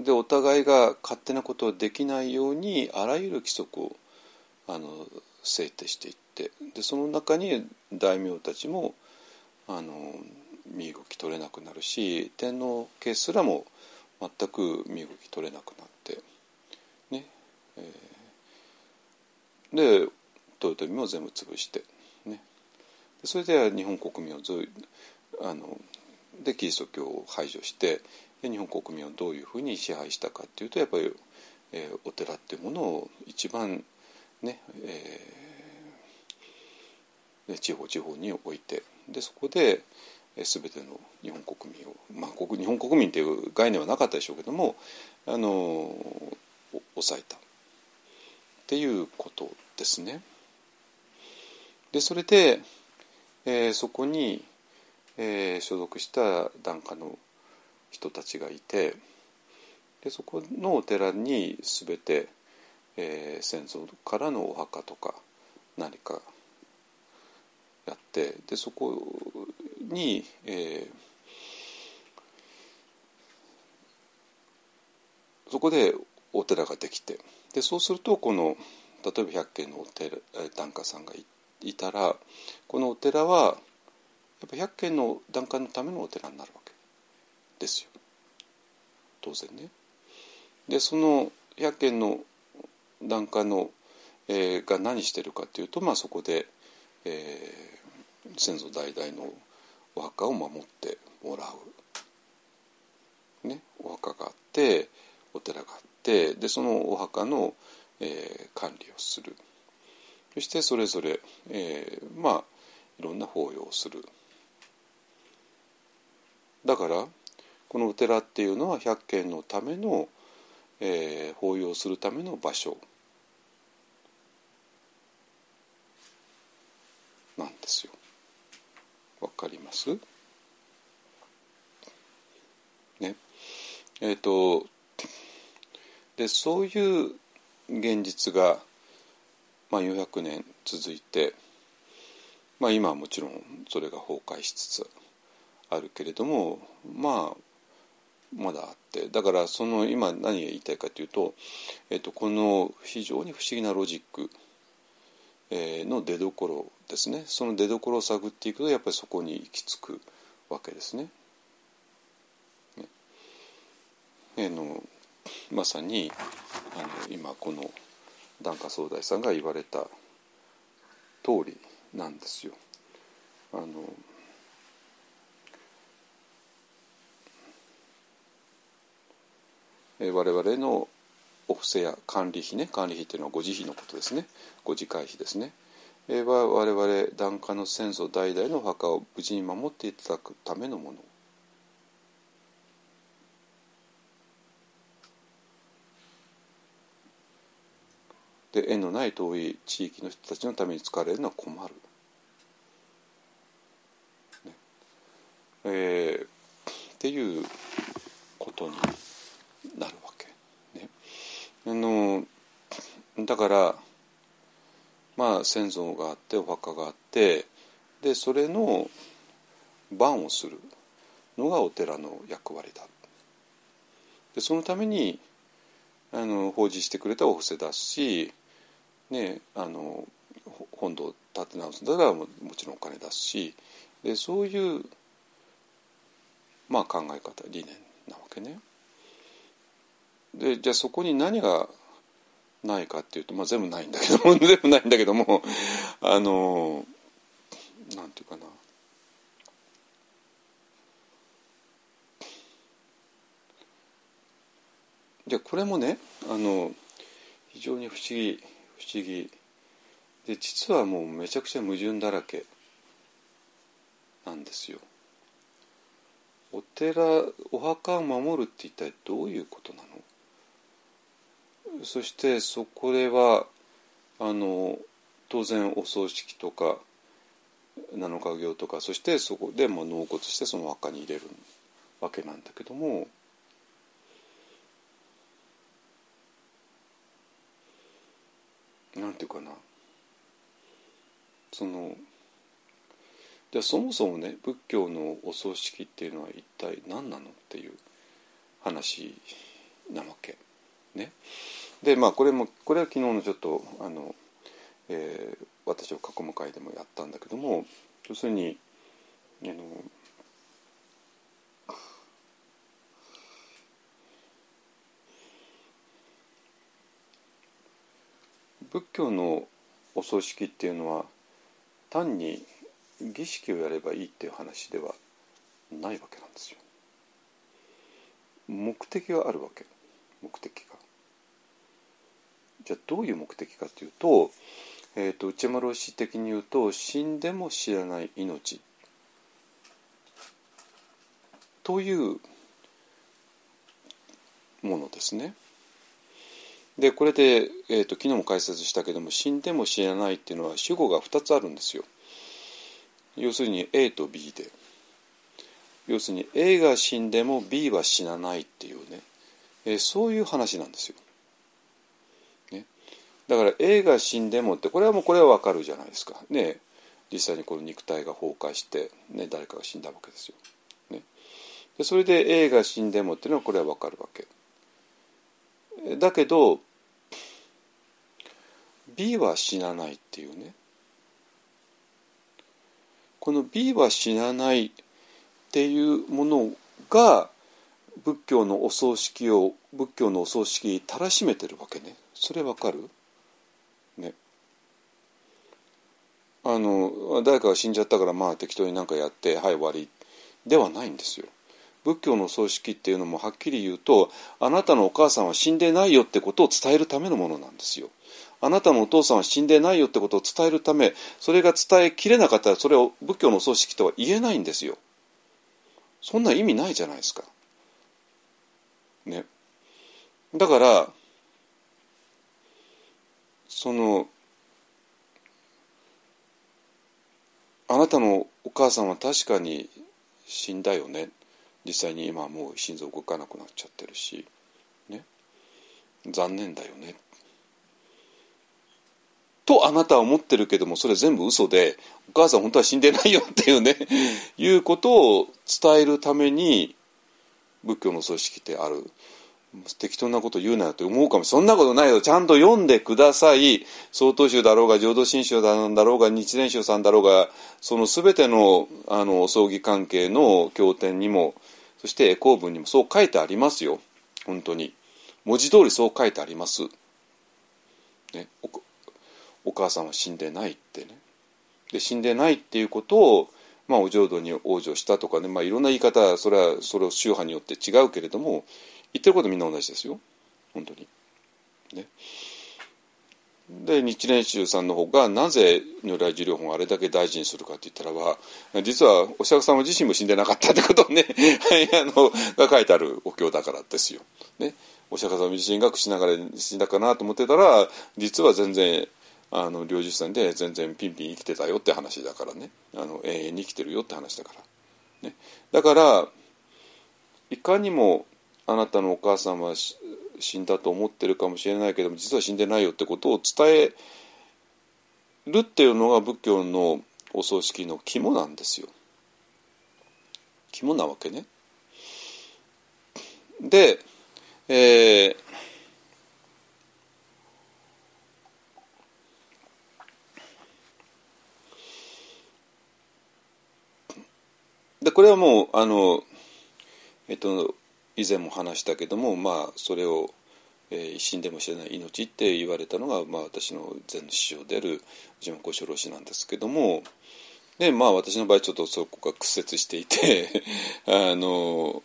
でお互いが勝手なことをできないようにあらゆる規則をあの制定していってでその中に大名たちもあの身動き取れなくなるし天皇家すらも全く身動き取れなくなってね、えーで豊臣も全部潰してね。でそれで日本国民をずあのでキリスト教を排除してで日本国民をどういうふうに支配したかっていうとやっぱり、えーお寺っていうものを一番ね、えー地方地方に置いてでそこで、えー、全ての日本国民を、まあ、国日本国民っていう概念はなかったでしょうけどもあのお抑えたっていうことですね。でそれで、えーそこに、えー所属した檀家の人たちがいてでそこのお寺に全て、えー先祖からのお墓とか何かやってでそこに、えーそこでお寺ができてでそうするとこの例えば百軒のお寺檀家さんがいたらこのお寺はやっぱ百軒の檀家のためのお寺になるわけ。ですよ。当然ね。でその百軒の檀家の、えーが何してるかっていうと、まあ、そこで、えー先祖代々のお墓を守ってもらう、ね、お墓があってお寺があってでそのお墓の、えー、管理をする。そしてそれぞれ、えー、まあいろんな法要をする。だからこのお寺っていうのは百軒のための、えー、法要するための場所なんですよ。わかります？ね。えっ、ー、とでそういう現実が、まあ、400年続いて、まあ、今はもちろんそれが崩壊しつつあるけれどもまあまだあってだからその今何が言いたいかというと、えっと、この非常に不思議なロジック、の出どころですねその出どころを探っていくとやっぱりそこに行き着くわけですね。ねえ、のまさにあの今この檀家総大さんが言われた通りなんですよ。あのえ我々のお布施や管理費ね管理費っていうのはご自費のことですね。ご自会費ですね、えは我々檀家の先祖代々のお墓を無事に守っていただくためのもの。で縁のない遠い地域の人たちのために使われるのは困る。ね。えー、っていうことになるわけ。ね、あのだからまあ先祖があってお墓があってでそれの番をするのがお寺の役割だ。でそのためにあの奉仕してくれたお布施だし、ね、あの本堂を建て直すんだからももちろんお金出すしでそういう、まあ、考え方理念なわけね。でじゃあそこに何がないかっていうと、まあ、全部ないんだけども 全部ないんだけどもあのなんていうかな。じゃこれもねあの非常に不思議不思議。で実はもうめちゃくちゃ矛盾だらけなんですよ。お寺お墓を守るって一体どういうことなの？そしてそこではあの当然お葬式とか七日行とかそしてそこでも納骨してその墓に入れるわけなんだけどもなんていうかなそのじゃあそもそもね仏教のお葬式っていうのは一体何なのっていう話なわけね。でまあこれもこれは昨日のちょっとあの、えー、私を囲む会でもやったんだけども要するにあの仏教のお葬式っていうのは単に儀式をやればいいっていう話ではないわけなんですよ。目的があるわけ目的。じゃあどういう目的かというと,、えーと、内丸氏的に言うと死んでも知らない命というものですね。でこれで、えーと、昨日も解説したけども死んでも死なないっていうのは主語が2つあるんですよ。要するに A と B で要するに A が死んでも B は死なないっていうね、えー、そういう話なんですよ。だから A が死んでもってこれはもうこれはわかるじゃないですか。ね実際にこの肉体が崩壊して、ね、誰かが死んだわけですよ。ね、でそれで A が死んでもっていうのはこれはわかるわけ。だけど B は死なないっていうね。この B は死なないっていうものが仏教のお葬式を仏教のお葬式たらしめてるわけね。それわかる？あの誰かが死んじゃったからまあ適当になんかやってはい終わりではないんですよ。仏教の葬式っていうのもはっきり言うとあなたのお母さんは死んでないよってことを伝えるためのものなんですよ。あなたのお父さんは死んでないよってことを伝えるためそれが伝えきれなかったらそれを仏教の葬式とは言えないんですよ。そんな意味ないじゃないですか。ね。だからそのあなたのお母さんは確かに死んだよね。実際に今もう心臓動かなくなっちゃってるし。ね。残念だよね。とあなたは思ってるけどもそれ全部嘘でお母さん本当は死んでないよっていうね。いうことを伝えるために仏教の組織ってある。適当なこと言うなよって思うかも。そんなことないよ。ちゃんと読んでください。曹洞宗だろうが浄土真宗だろうが日蓮宗さんだろうがその全てのあの葬儀関係の経典にもそして絵公文にもそう書いてありますよ。本当に。文字通りそう書いてあります、ね、お母さんは死んでないってね。で死んでないっていうことをまあ、お浄土に往生したとかね、まあ、いろんな言い方それはそれを宗派によって違うけれども言ってることみんな同じですよ本当に。ね、で日蓮宗さんの方がなぜ如来寿量本をあれだけ大事にするかって言ったらば実はお釈迦様自身も死んでなかったってことをね あのが書いてあるお経だからですよ。ね、お釈迦様自身が口流れ死んだかなと思ってたら実は全然あの領事さんで全然ピンピン生きてたよって話だからねあの永遠に生きてるよって話だから。ね、だからいかにもあなたのお母さんは死んだと思ってるかもしれないけども実は死んでないよってことを伝えるっていうのが仏教のお葬式の肝なんですよ。肝なわけね。で、えー、でこれはもうあのえっと以前も話したけどもまあそれを、えー、死んでも知れない命って言われたのが、まあ、私の前の師匠である内山幸四郎氏なんですけどもでまあ私の場合ちょっとそこが屈折していて あの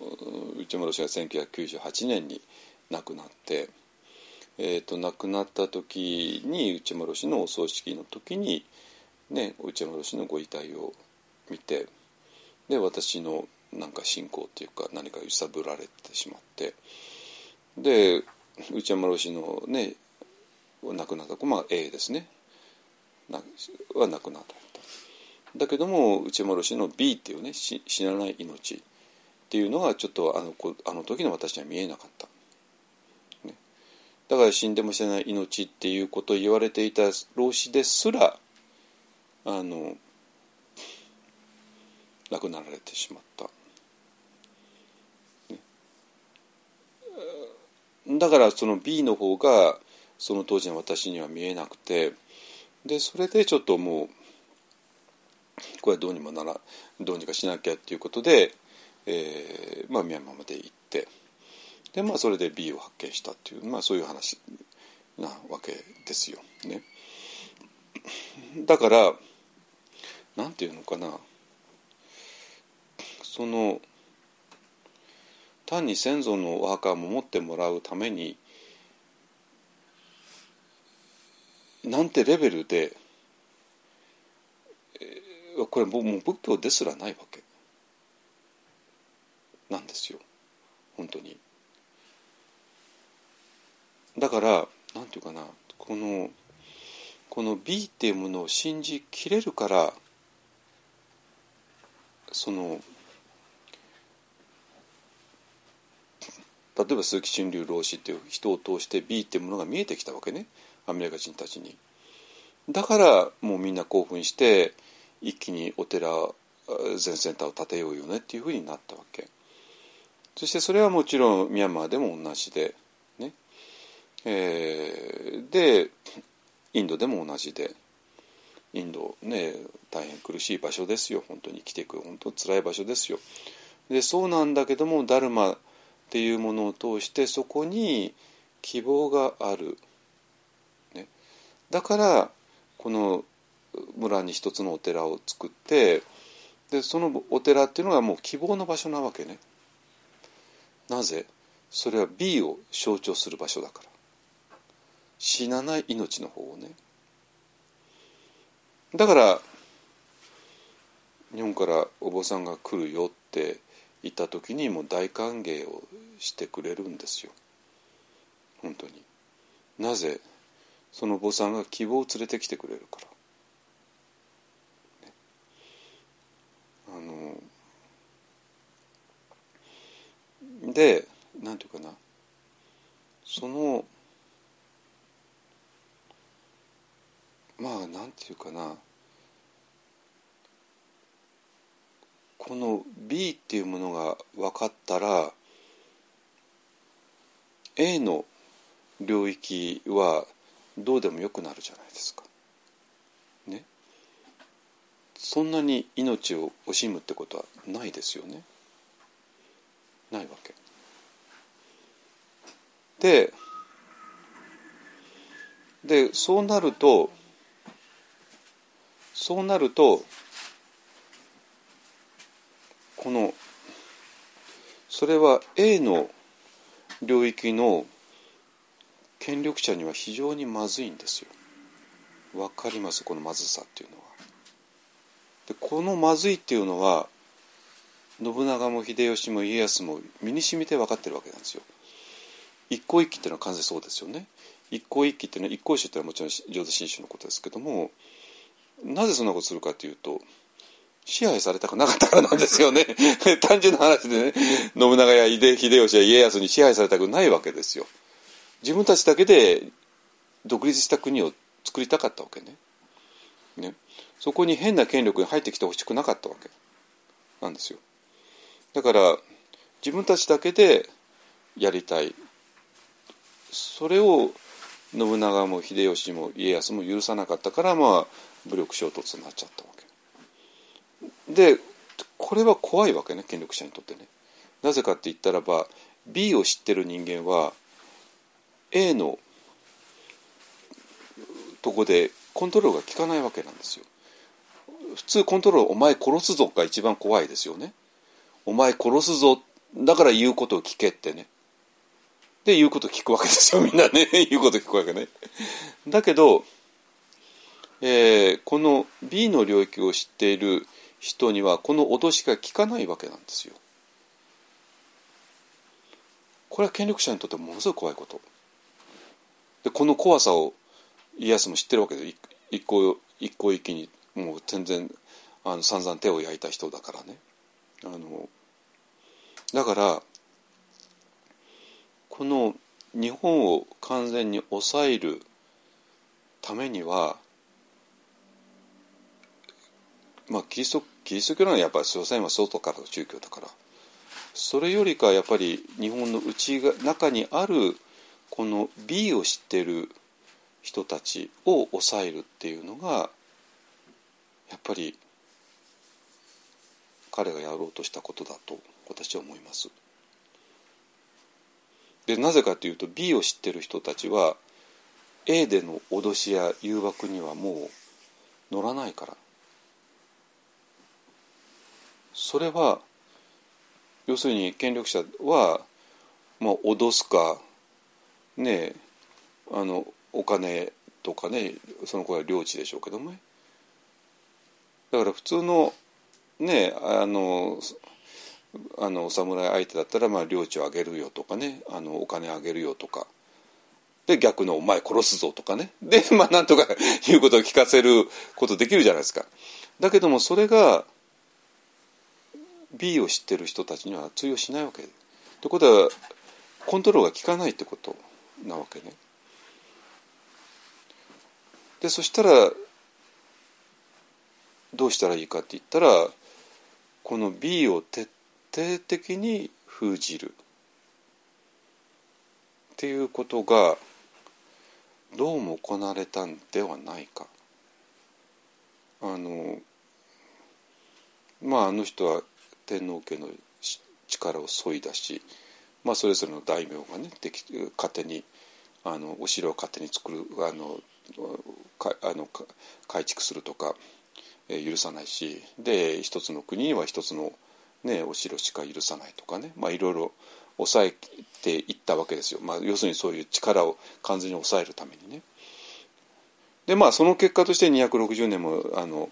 内村氏が1998年に亡くなって。えーと、亡くなった時に内丸氏のお葬式の時に、ね、内丸氏のご遺体を見てで私のなんか信仰っていうか何か揺さぶられてしまって。で内山老師のね亡くなった子、まあ、A ですね。は亡くなった。だけども内山老師の B っていうね死なない命っていうのがちょっとあのあの時の私には見えなかった、だから死んでも死なない命っていうことを言われていた老子ですらあの亡くなられてしまった。だからその B の方がその当時の私には見えなくてでそれでちょっともうこれはどうにもならどうにかしなきゃっていうことで、えーまあ、ミャンマーまで行ってで、まあ、それで B を発見したっていう、まあ、そういう話なわけですよ。ね、だからなんていうのかなその単に先祖のお墓を守ってもらうためになんてレベルでこれもう仏教ですらないわけなんですよ本当に。だからなんていうかなこのこの美っていうものを信じきれるからその例えば鈴木春龍老子っていう人を通して B っていうものが見えてきたわけねアメリカ人たちに。だからもうみんな興奮して一気にお寺全センターを建てようよねっていうふうになったわけ。そしてそれはもちろんミャンマーでも同じで、ねえー、でインドでも同じでインドね大変苦しい場所ですよ本当に生きていく本当辛い場所ですよ。でそうなんだけどもダルマっていうものを通してそこに希望がある、ね、だからこの村に一つのお寺を作ってでそのお寺っていうのがもう希望の場所なわけね。なぜ？それは美を象徴する場所だから。死なない命の方をね。だから日本からお坊さんが来るよって言った時にもう大歓迎をしてくれるんですよ。本当に。なぜそのお坊さんが希望を連れてきてくれるから、ね、あのでなんていうかな。そのまあなんていうかな。この B っていうものが分かったら A の領域はどうでもよくなるじゃないですか。ね。そんなに命を惜しむってことはないですよね。ないわけ。ででそうなるとそうなるとこのそれは A の領域の権力者には非常にまずいんですよ。わかります？このまずさっていうのは。でこのまずいっていうのは信長も秀吉も家康も身に染みて分かってるわけなんですよ。一向一揆っていうのは完全そうですよね。一向一揆っていうのは一向宗っていうのはもちろん浄土真宗のことですけどもなぜそんなことするかというと支配されたくなかったからなんですよね。単純な話でね。信長や秀吉や家康に支配されたくないわけですよ。自分たちだけで独立した国を作りたかったわけね。ね。そこに変な権力に入ってきてほしくなかったわけ。なんですよ。だから自分たちだけでやりたい。それを信長も秀吉も家康も許さなかったからまあ武力衝突になっちゃったわけ。でこれは怖いわけね権力者にとってね。なぜかって言ったらば B を知ってる人間は A のとこでコントロールが効かないわけなんですよ。普通コントロールお前殺すぞが一番怖いですよね。お前殺すぞだから言うことを聞けってね。で言うこと聞くわけですよ。みんなね 言うこと聞くわけね。だけど、えー、この B の領域を知っている人にはこの脅しが効かないわけなんですよ。これは権力者にとってものすごい怖いこと。でこの怖さを家康も知ってるわけで一向一向一気にもう全然あの散々手を焼いた人だからね。あのだからこの日本を完全に抑えるためにはまあキリストキリスト教のやっぱり所詮は外からの宗教だからそれよりかやっぱり日本の内が中にあるこの美を知ってる人たちを抑えるっていうのがやっぱり彼がやろうとしたことだと私は思います。でなぜかというと B を知ってる人たちは A での脅しや誘惑にはもう乗らないからそれは要するに権力者は、まあ、脅すかねあのお金とかねその子は領地でしょうけどもね。だから普通のねあのあのお侍相手だったらまあ領地をあげるよとかねあのお金あげるよとか。で逆の「お前殺すぞ」とかね。でまあなんとかいうことを聞かせることできるじゃないですか。だけどもそれが B を知ってる人たちには通用しないわけ。ということはコントロールが効かないってことなわけね。でそしたらどうしたらいいかって言ったらこの B を徹底的に封じるっていうことがどうも行われたんではないか。あのまああの人は天皇家の力を削いだし、まあ、それぞれの大名がねでき勝手にあのお城を勝手に作るあのかあの改築するとか、えー許さないしで一つの国には一つの、ね、お城しか許さないとかね、まあ、いろいろ抑えていったわけですよ、まあ、要するにそういう力を完全に抑えるためにね。でまあその結果として260年もあの、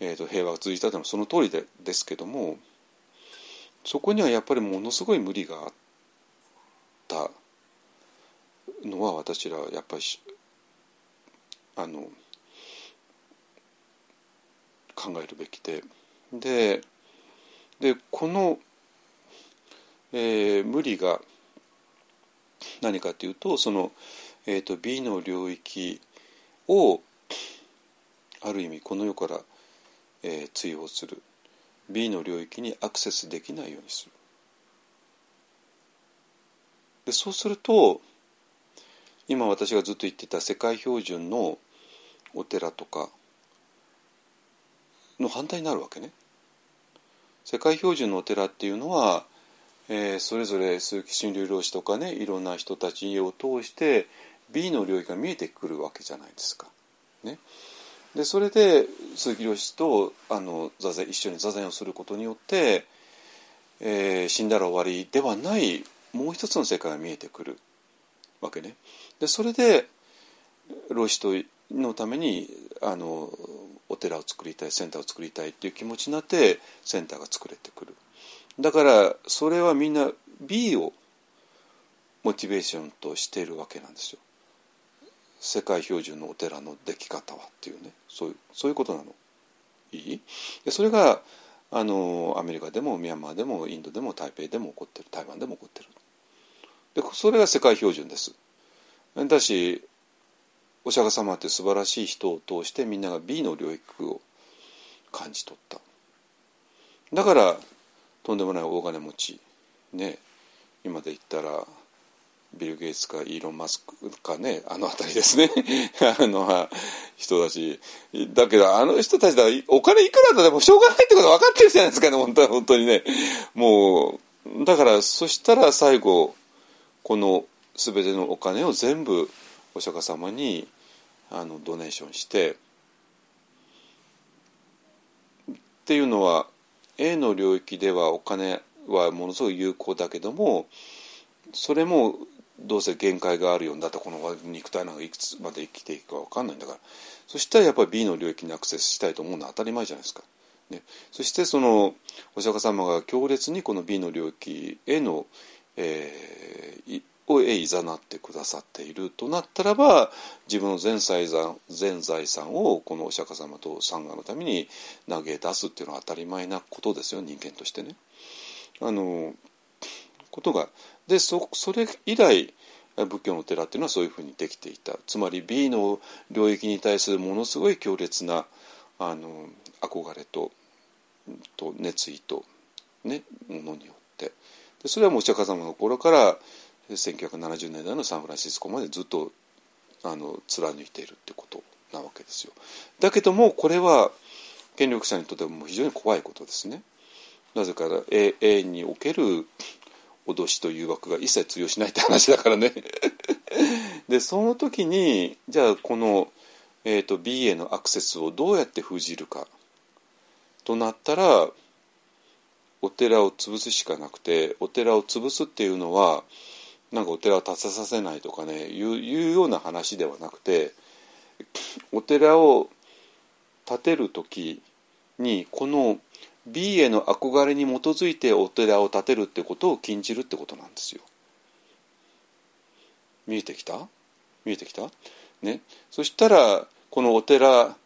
えー、と平和が続いたというのはその通りでですけどもそこにはやっぱりものすごい無理があったのは私らやっぱりあの考えるべきで。ででこの、えー無理が何かというとその、えー、と B の領域をある意味この世から、えー追放する。B の領域にアクセスできないようにする。でそうすると今私がずっと言ってた世界標準のお寺とかの反対になるわけね。世界標準のお寺っていうのは、えーそれぞれ鈴木春流老師とかねいろんな人たちを通して B の領域が見えてくるわけじゃないですか。ね、でそれで鈴木良師とあの座禅一緒に座禅をすることによって、えー死んだら終わりではないもう一つの世界が見えてくるわけね。でそれで老師とのためにあのお寺を作りたいセンターを作りたいっていう気持ちになってセンターが作れてくる。だからそれはみんな B をモチベーションとしているわけなんですよ。世界標準のお寺の出来方はっていうねそういうそういうことなの。いい？それがあのアメリカでもミャンマーでもインドでも台北でも起こってる台湾でも起こってる。でそれが世界標準です。だしお釈迦様って素晴らしい人を通してみんなが B の領域を感じ取った。だからとんでもない大金持ちね今で言ったらビル・ゲイツかイーロン・マスクかねあの辺りですね。あの人たち。だけどあの人たちだお金いくらだでもしょうがないってこと分かってるじゃないですかね本当に本当にね。もうだからそしたら最後この全てのお金を全部お釈迦様にあのドネーションして。っていうのは A の領域ではお金はものすごい有効だけどもそれもどうせ限界があるようにだってこの肉体なんかいくつまで生きていくか分かんないんだからそしたらやっぱり B の領域にアクセスしたいと思うのは当たり前じゃないですか。ね、そしてそのお釈迦様が強烈にこの B の領域への、えーいをへいざなってくださっているとなったらば自分の全財産全財産をこのお釈迦様とサンガのために投げ出すっていうのは当たり前なことですよ人間としてね。あのことがでそそれ以来仏教の寺っていうのはそういうふうにできていたつまり B の領域に対するものすごい強烈なあの憧れとと熱意と、ね、ものによってでそれはもうお釈迦様の頃から1970年代のサンフランシスコまでずっとあの貫いているってことなわけですよ。だけどもこれは権力者にとっても非常に怖いことですね。なぜか A, A における脅しと誘惑が一切通用しないって話だからね。でその時にじゃあこの、えー、と B へのアクセスをどうやって封じるかとなったらお寺を潰すしかなくてお寺を潰すっていうのはなんかお寺を建てさせないとかねいういうような話ではなくてお寺を建てる時にこの B への憧れに基づいてお寺を建てるってことを禁じるってことなんですよ。見えてきた？見えてきた？ね。そしたらこのお寺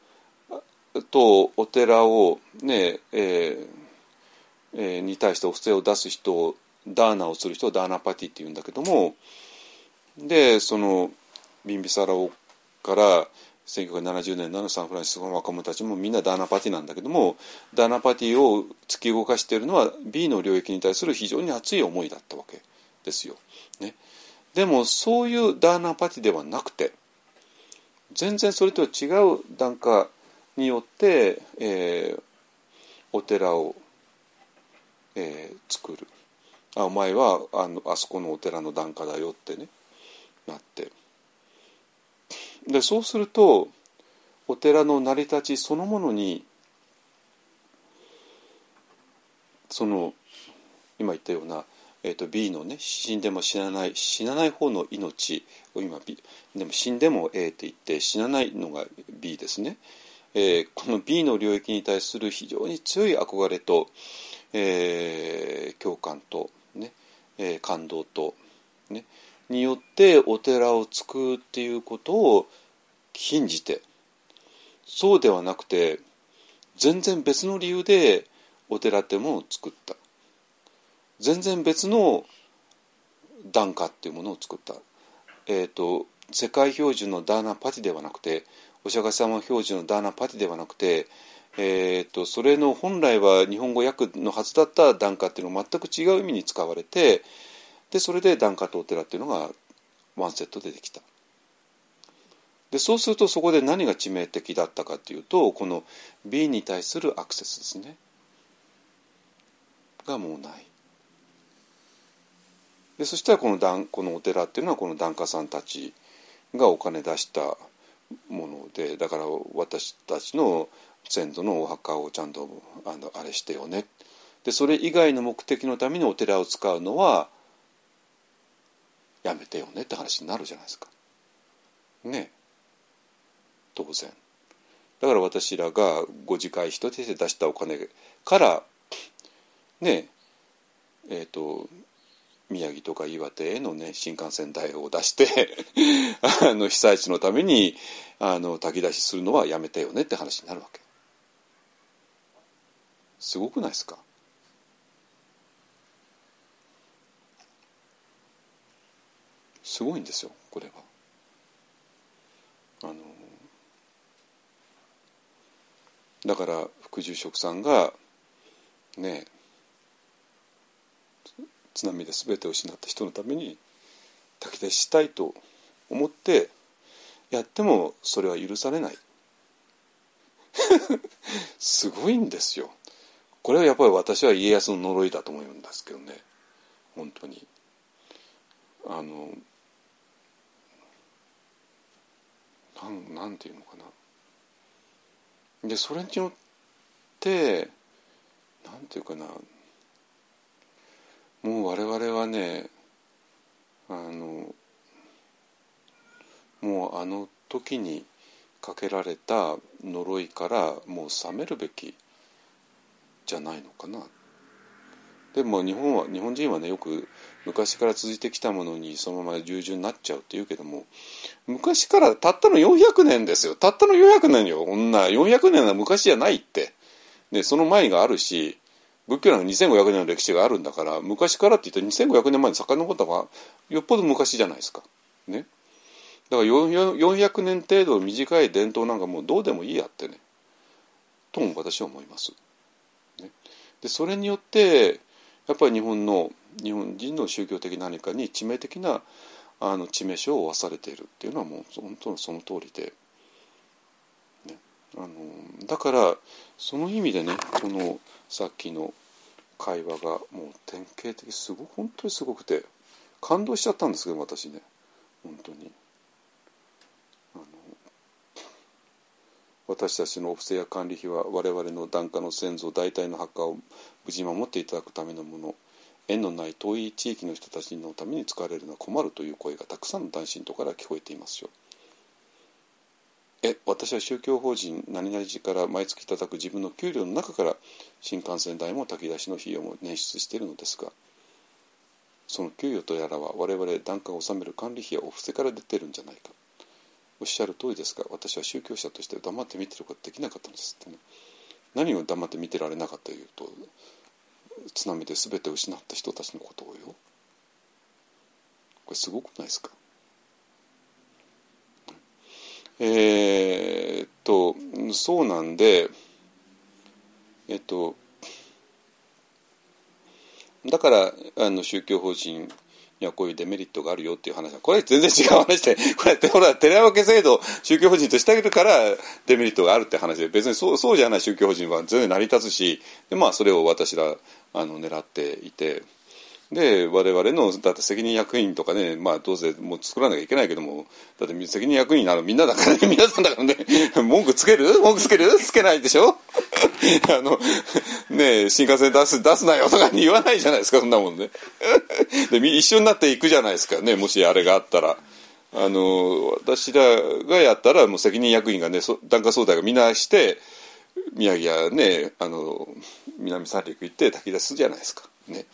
とお寺をねえーえーに対してお布施を出す人をダーナをする人をダーナパティって言うんだけどもでそのビンビサラオから1970年代のサンフランシスコの若者たちもみんなダーナパティなんだけどもダーナパティを突き動かしているのは B の領域に対する非常に熱い思いだったわけですよ。ね、でもそういうダーナパティではなくて全然それとは違う檀家によって、えーお寺を、えー作る。あお前はあのあそこのお寺の檀家だよってねなって。でそうするとお寺の成り立ちそのものにその今言ったような、えー、と B のね死んでも死なない死なない方の命を今 B でも死んでも A って言って死なないのが B ですね、えーこの B の領域に対する非常に強い憧れと、えー共感と、ねえー感動と、ね、によってお寺を作るっていうことを禁じてそうではなくて全然別の理由でお寺ってものを作った。全然別の檀家っていうものを作った、えー、と世界標準のダーナパティではなくてお釈迦様標準のダーナパティではなくて、えー、とそれの本来は日本語訳のはずだった檀家っていうのが全く違う意味に使われてでそれで檀家とお寺っていうのがワンセットでできた。でそうするとそこで何が致命的だったかっていうとこの B に対するアクセスですね。がもうない。でそしたらこのこのお寺っていうのはこの檀家さんたちがお金出したものでだから私たちの先祖のお墓をちゃんとあのあれしてよね。でそれ以外の目的のためにお寺を使うのはやめてよねって話になるじゃないですか。ね当然。だから私らがご自会費として出したお金からねえっ、と宮城とか岩手へのね新幹線代を出して あの被災地のためにあの炊き出しするのはやめてよねって話になるわけ。すごくないですか？すごいんですよこれは。あのだから副住職さんがね津波で全てを失った人のために炊き出ししたいと思ってやってもそれは許されない。すごいんですよ。これはやっぱり私は家康の呪いだと思うんですけどね。本当に。あのなんなんていうのかな。でそれによってなんていうかな。もう我々はねあのもうあの時にかけられた呪いからもう覚めるべきじゃないのかな。でも日本は日本人はねよく昔から続いてきたものにそのまま従順になっちゃうって言うけども昔からたったの400年ですよ。たったの400年よ。女400年は昔じゃないって。でその前があるし仏教なんか2500年の歴史があるんだから昔からって言ったら2500年前に遡った方がよっぽど昔じゃないですか。ね。だから400年程度短い伝統なんかもうどうでもいいやってね。とも私は思います。ね、でそれによってやっぱり日本の日本人の宗教的何かに致命的なあの致命傷を負わされているっていうのはもう本当にその通りで、ね、あのだからその意味でねこのさっきの会話がもう典型的すごく本当にすごくて感動しちゃったんですけど私ね。本当に。あの私たちのお布施や管理費は我々の檀家の先祖代替の墓を無事守っていただくためのもの縁のない遠い地域の人たちのために使われるのは困るという声がたくさんの男信徒から聞こえていますよ。え私は宗教法人何々寺から毎月いただく自分の給料の中から新幹線代も炊き出しの費用も捻出しているのですがその給与とやらは我々檀家を納める管理費やお布施から出てるんじゃないかおっしゃる通りですが私は宗教者として黙って見てることできなかったんですってね。何を黙って見てられなかったというと津波で全て失った人たちのことをよ。これすごくないですか？えー、っとそうなんでえっとだからあの宗教法人にはこういうデメリットがあるよっていう話。これ全然違う話でこれほら寺分け制度宗教法人としてあげるからデメリットがあるって話で。別にそうそうじゃない宗教法人は全然成り立つしでまあそれを私らあの狙っていて。で我々のだって責任役員とかねまあどうせもう作らなきゃいけないけどもだって責任役員なのみんなだからね 皆さんだからね文句つける？文句つける？つけないでしょ？あのね新幹線出す出すなよとかに言わないじゃないですかそんなもんね。で一緒になっていくじゃないですかねもしあれがあったら。あの私らがやったらもう責任役員がね檀家総代がみんなして宮城やねあの南三陸行って炊き出すじゃないですかね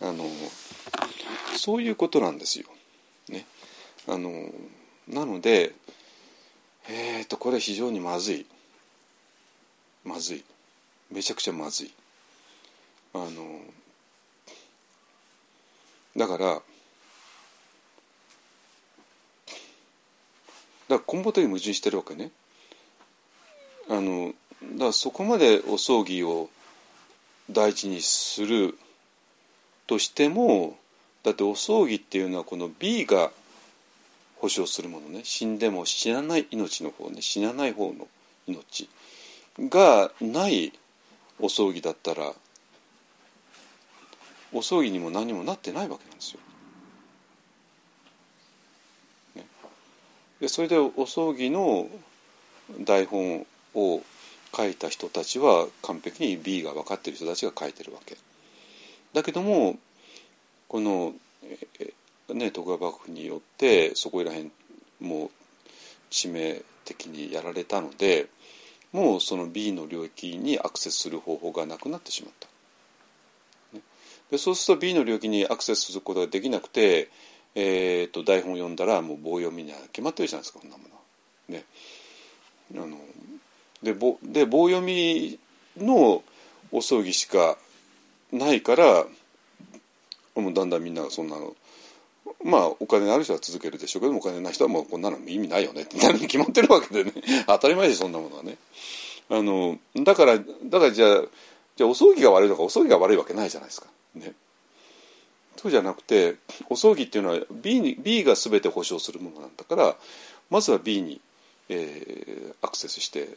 あのそういうことなんですよ。ね。あのなのでえっ、とこれ非常にまずい。まずい。めちゃくちゃまずい。あのだからだから根本的に矛盾してるわけね。あのだからそこまでお葬儀を大事にするとしてもだってお葬儀っていうのはこの B が保証するものね死んでも死なない命の方ね死なない方の命がないお葬儀だったらお葬儀にも何もなってないわけなんですよ。でそれでお葬儀の台本を書いた人たちは完璧に B が分かってる人たちが書いてるわけ。だけどもこの、ね、徳川幕府によってそこら辺もう致命的にやられたのでもうその B の領域にアクセスする方法がなくなってしまった。でそうすると B の領域にアクセスすることができなくてえーと、台本を読んだらもう棒読みには決まってるじゃないですかこんなもの。ね、あので棒で棒読みのお葬儀しかないからもうだんだんみんなそんなのまあお金ある人は続けるでしょうけどお金ない人はもうこんなの意味ないよねって決まってるわけでね 当たり前でそんなものはね。あのだからだからじゃあじゃあお葬儀が悪いとかお葬儀が悪いわけないじゃないですか。ね。そうじゃなくてお葬儀っていうのは B, に B が全て保証するものなんだからまずは B に、えー、アクセスして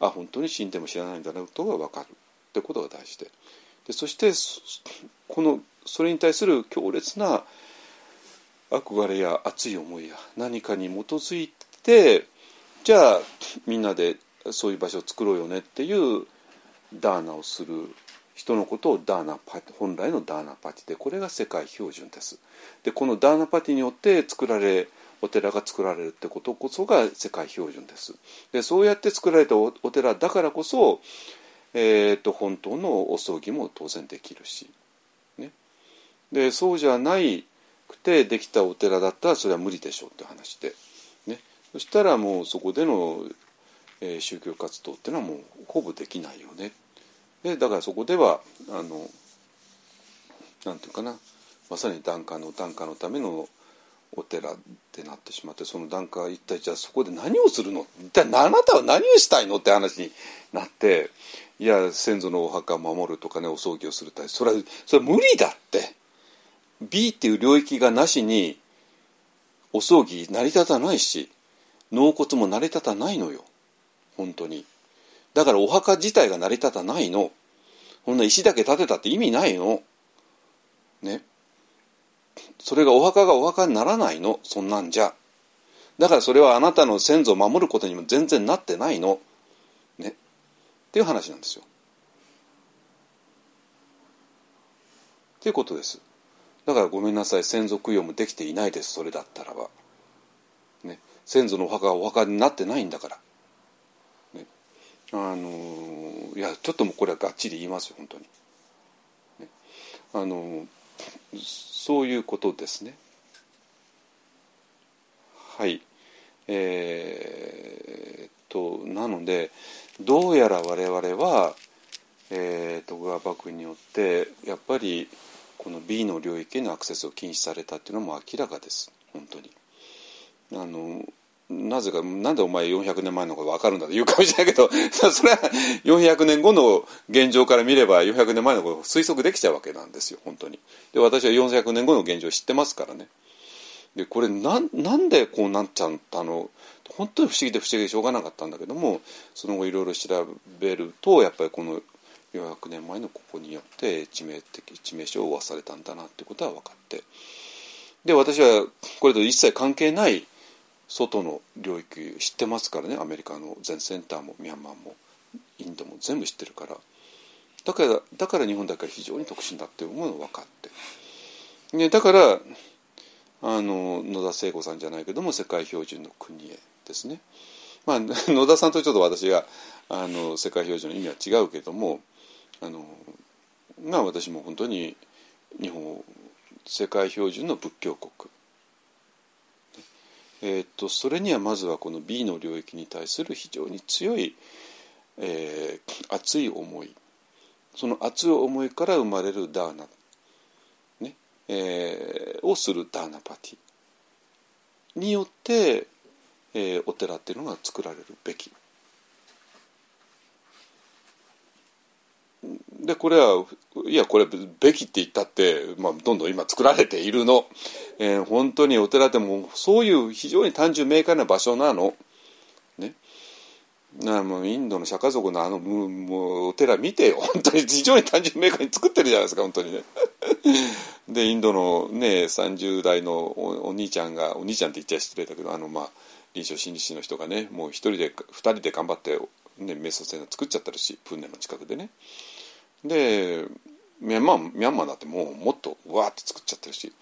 あ本当に死んでも知らないんだなことが分かるってことが大事ででそしてこのそれに対する強烈な憧れや熱い思いや何かに基づいてじゃあみんなでそういう場所を作ろうよねっていうダーナをする人のことをダーナパティ本来のダーナパティでこれが世界標準です。でこのダーナパティによって作られお寺が作られるってことこそが世界標準です。でそうやって作られたお寺だからこそ、えーと、本当のお葬儀も当然できるし、ね、でそうじゃないくてできたお寺だったらそれは無理でしょうって話で、ね、そしたらもうそこでの、えー、宗教活動っていうのはもうほぼできないよね。でだからそこではあのなんていうかな。まさに檀家の檀家のためのお寺ってなってしまってその檀家一体じゃあそこで何をするの？一体あなたは何をしたいの？って話になっていや先祖のお墓を守るとかねお葬儀をするたいそれはそれは無理だって B っていう領域がなしにお葬儀成り立たないし納骨も成り立たないのよ本当に。だからお墓自体が成り立たないの。こんな石だけ建てたって意味ないの。ね。それがお墓がお墓にならないの。そんなんじゃ。だからそれはあなたの先祖を守ることにも全然なってないの。っていう話なんですよ。っていうことです。だからごめんなさい先祖供養もできていないですそれだったらば。ね。先祖のお墓がお墓になってないんだから。ねあのいやちょっともうこれはがっちり言いますよ本当に、ね、あのそういうことですねはいえー、となのでどうやら我々は、えー、徳川幕府によってやっぱりこの B の領域へのアクセスを禁止されたっていうのも明らかです。本当に。あのなぜかなんでお前400年前のこと分かるんだと言うかもしれないけど それは400年後の現状から見れば400年前のことを推測できちゃうわけなんですよ。本当に。で私は400年後の現状を知ってますからね。でこれななんでこうなっちゃったの？本当に不思議で不思議でしょうがなかったんだけどもその後いろいろ調べるとやっぱりこの400年前のここによって致命的致命傷を負わされたんだなってことは分かって。で私はこれと一切関係ない外の領域知ってますからね。アメリカの全センターもミャンマーもインドも全部知ってるから。だからだから日本だけは非常に特殊だっていうもの分かって、ね、だからあの野田聖子さんじゃないけども世界標準の国へですね。まあ、野田さんとちょっと私があの世界標準の意味は違うけどもあのまあ私も本当に日本を世界標準の仏教国、えー、とそれにはまずはこの B の領域に対する非常に強い、えー、熱い思い。その熱い思いから生まれるダーナ、ね。えー、をするダーナパティ。によって、えー、お寺っていうのが作られるべき。でこれはいやこれべきって言ったって、まあ、どんどん今作られているの、えー、本当にお寺でもそういう非常に単純明快な場所なの。ね、なもうインドの釈迦族のあのもうお寺見てよ 本当に非常に単純明快に作ってるじゃないですか本当にね。でインドのね30代のおお兄ちゃんがお兄ちゃんって言っちゃ失礼だけどあのまあ臨床心理士の人がねもう一人で二人で頑張って、ね、瞑想セン作っちゃってるしプンネの近くでね。でミャンマーミャンマーだってもうもっとわーって作っちゃってるし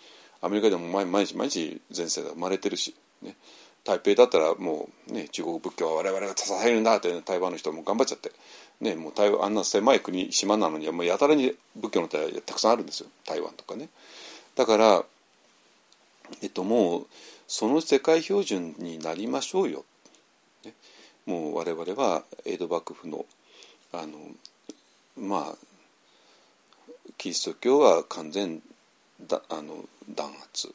アメリカでも毎日毎日前世が生まれてるし、ね、台北だったらもう、ね、中国仏教は我々が支えるんだって、ね、台湾の人も頑張っちゃって、ね、もう台湾あんな狭い国島なのにもうやたらに仏教の寺たくさんあるんですよ台湾とかね。だから、えっと、もうその世界標準になりましょうよ。ね、もう我々は江戸幕府のあのまあキリスト教は完全だあの弾圧。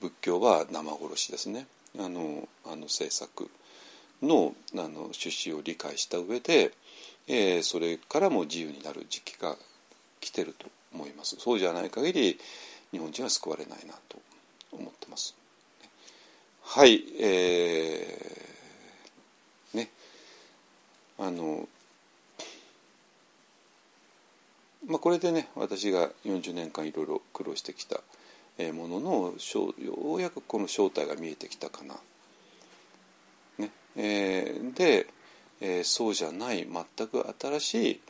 仏教は生殺しですね。あのあの政策のあの趣旨を理解した上で、えー、それからも自由になる時期が来てると思います。そうじゃない限り日本人は救われないなと思ってます。はいえー、ねあのまあ、これでね私が40年間いろいろ苦労してきたもののようやくこの正体が見えてきたかな。ねえー、で、えー、そうじゃない全く新しい、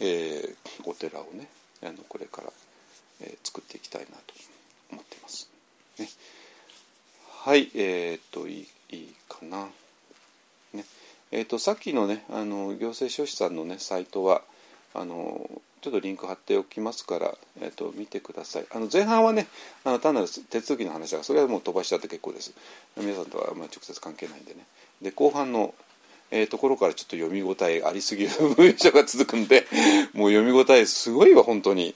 えー、お寺をねあのこれから、えー、作っていきたいなと思っています。ね、はいえー、っといいいいかな。ねえー、っとさっきのねあの行政書士さんのねサイトはあのちょっとリンク貼っておきますから、えー、と見てください。あの前半はねあの単なる手続きの話だからそれはもう飛ばしちゃって結構です。皆さんとはまあ直接関係ないんでね。で後半の、えー、ところからちょっと読み応えありすぎる文章が続くんでもう読み応えすごいわ本当に。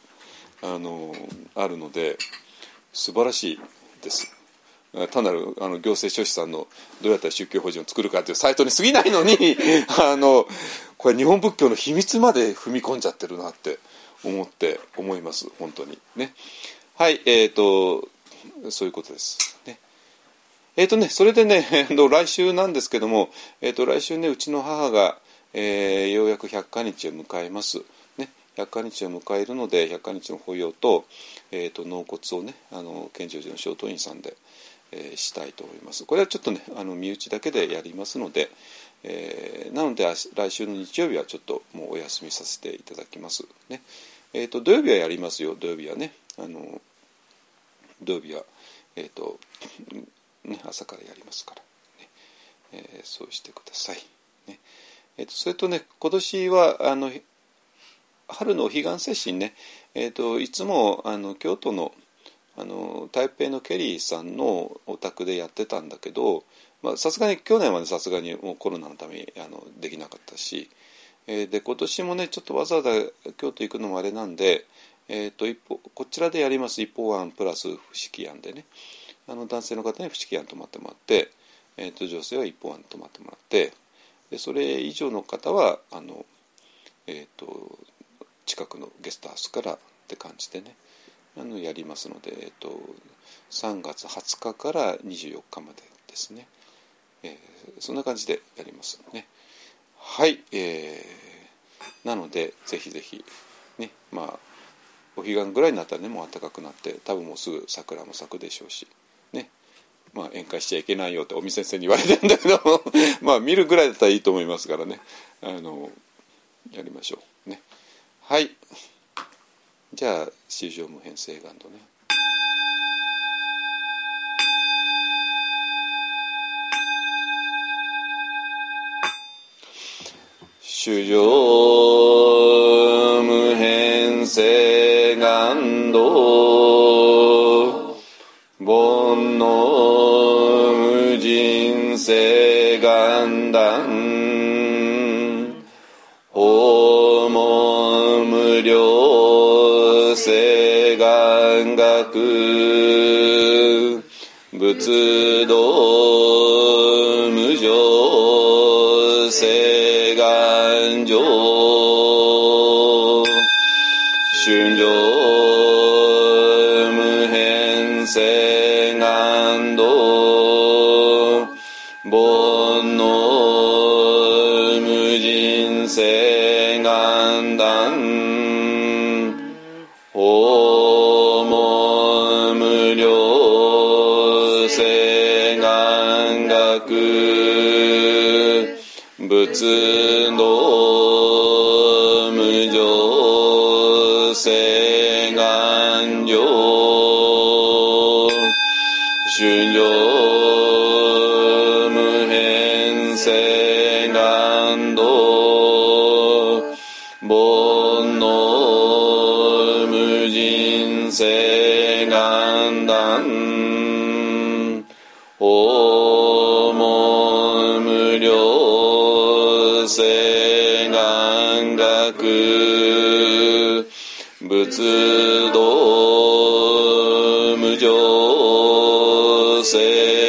あのあるので素晴らしいです。単なるあの行政書士さんのどうやったら宗教法人を作るかというサイトに過ぎないのに あのこれ日本仏教の秘密まで踏み込んじゃってるなって思って思います本当に。ね。はいえっ、ー、とそういうことです。ね。えっ、ー、とねそれでね 来週なんですけども、えーと、来週ねうちの母が、えー、ようやく100日を迎えます。ね。100日を迎えるので100日の法要と,、えーと、納骨をねあの健常寺の正当院さんでえー、したいと思います。これはちょっとねあの身内だけでやりますので、えー、なので来週の日曜日はちょっともうお休みさせていただきます。ねえーと、土曜日はやりますよ土曜日はねあの土曜日は、えーとね、朝からやりますから、ねえー、そうしてください。ねえーと、それとね今年はあの春の彼岸接心ね、えーといつもあの京都のあの台北のケリーさんのお宅でやってたんだけどさすがに去年はさすがにもうコロナのためにあのできなかったし、えー、で今年もねちょっとわざわざ京都行くのもあれなんで、えーと、一方こちらでやります一方案プラス不式案でね。あの男性の方に不式案泊まってもらって、えーと、女性は一方案泊まってもらってでそれ以上の方はあの、えーと近くのゲストハウスからって感じでね。あのやりますので、えっと、3月20日から24日までですね、えー、そんな感じでやりますね。はい、えー、なのでぜひぜひねまあお彼岸ぐらいになったらねもう暖かくなって多分もうすぐ桜も咲くでしょうしね。まあ宴会しちゃいけないよって尾身先生に言われてんだけど まあ見るぐらいだったらいいと思いますからね。あのやりましょう。ね。はい。じゃあ四条無変性願とね。主上無変性願道煩悩無人性く仏道無常誓願上仏道無常性願上春上無変性願道煩悩無人性願断量性願学。仏道無常性。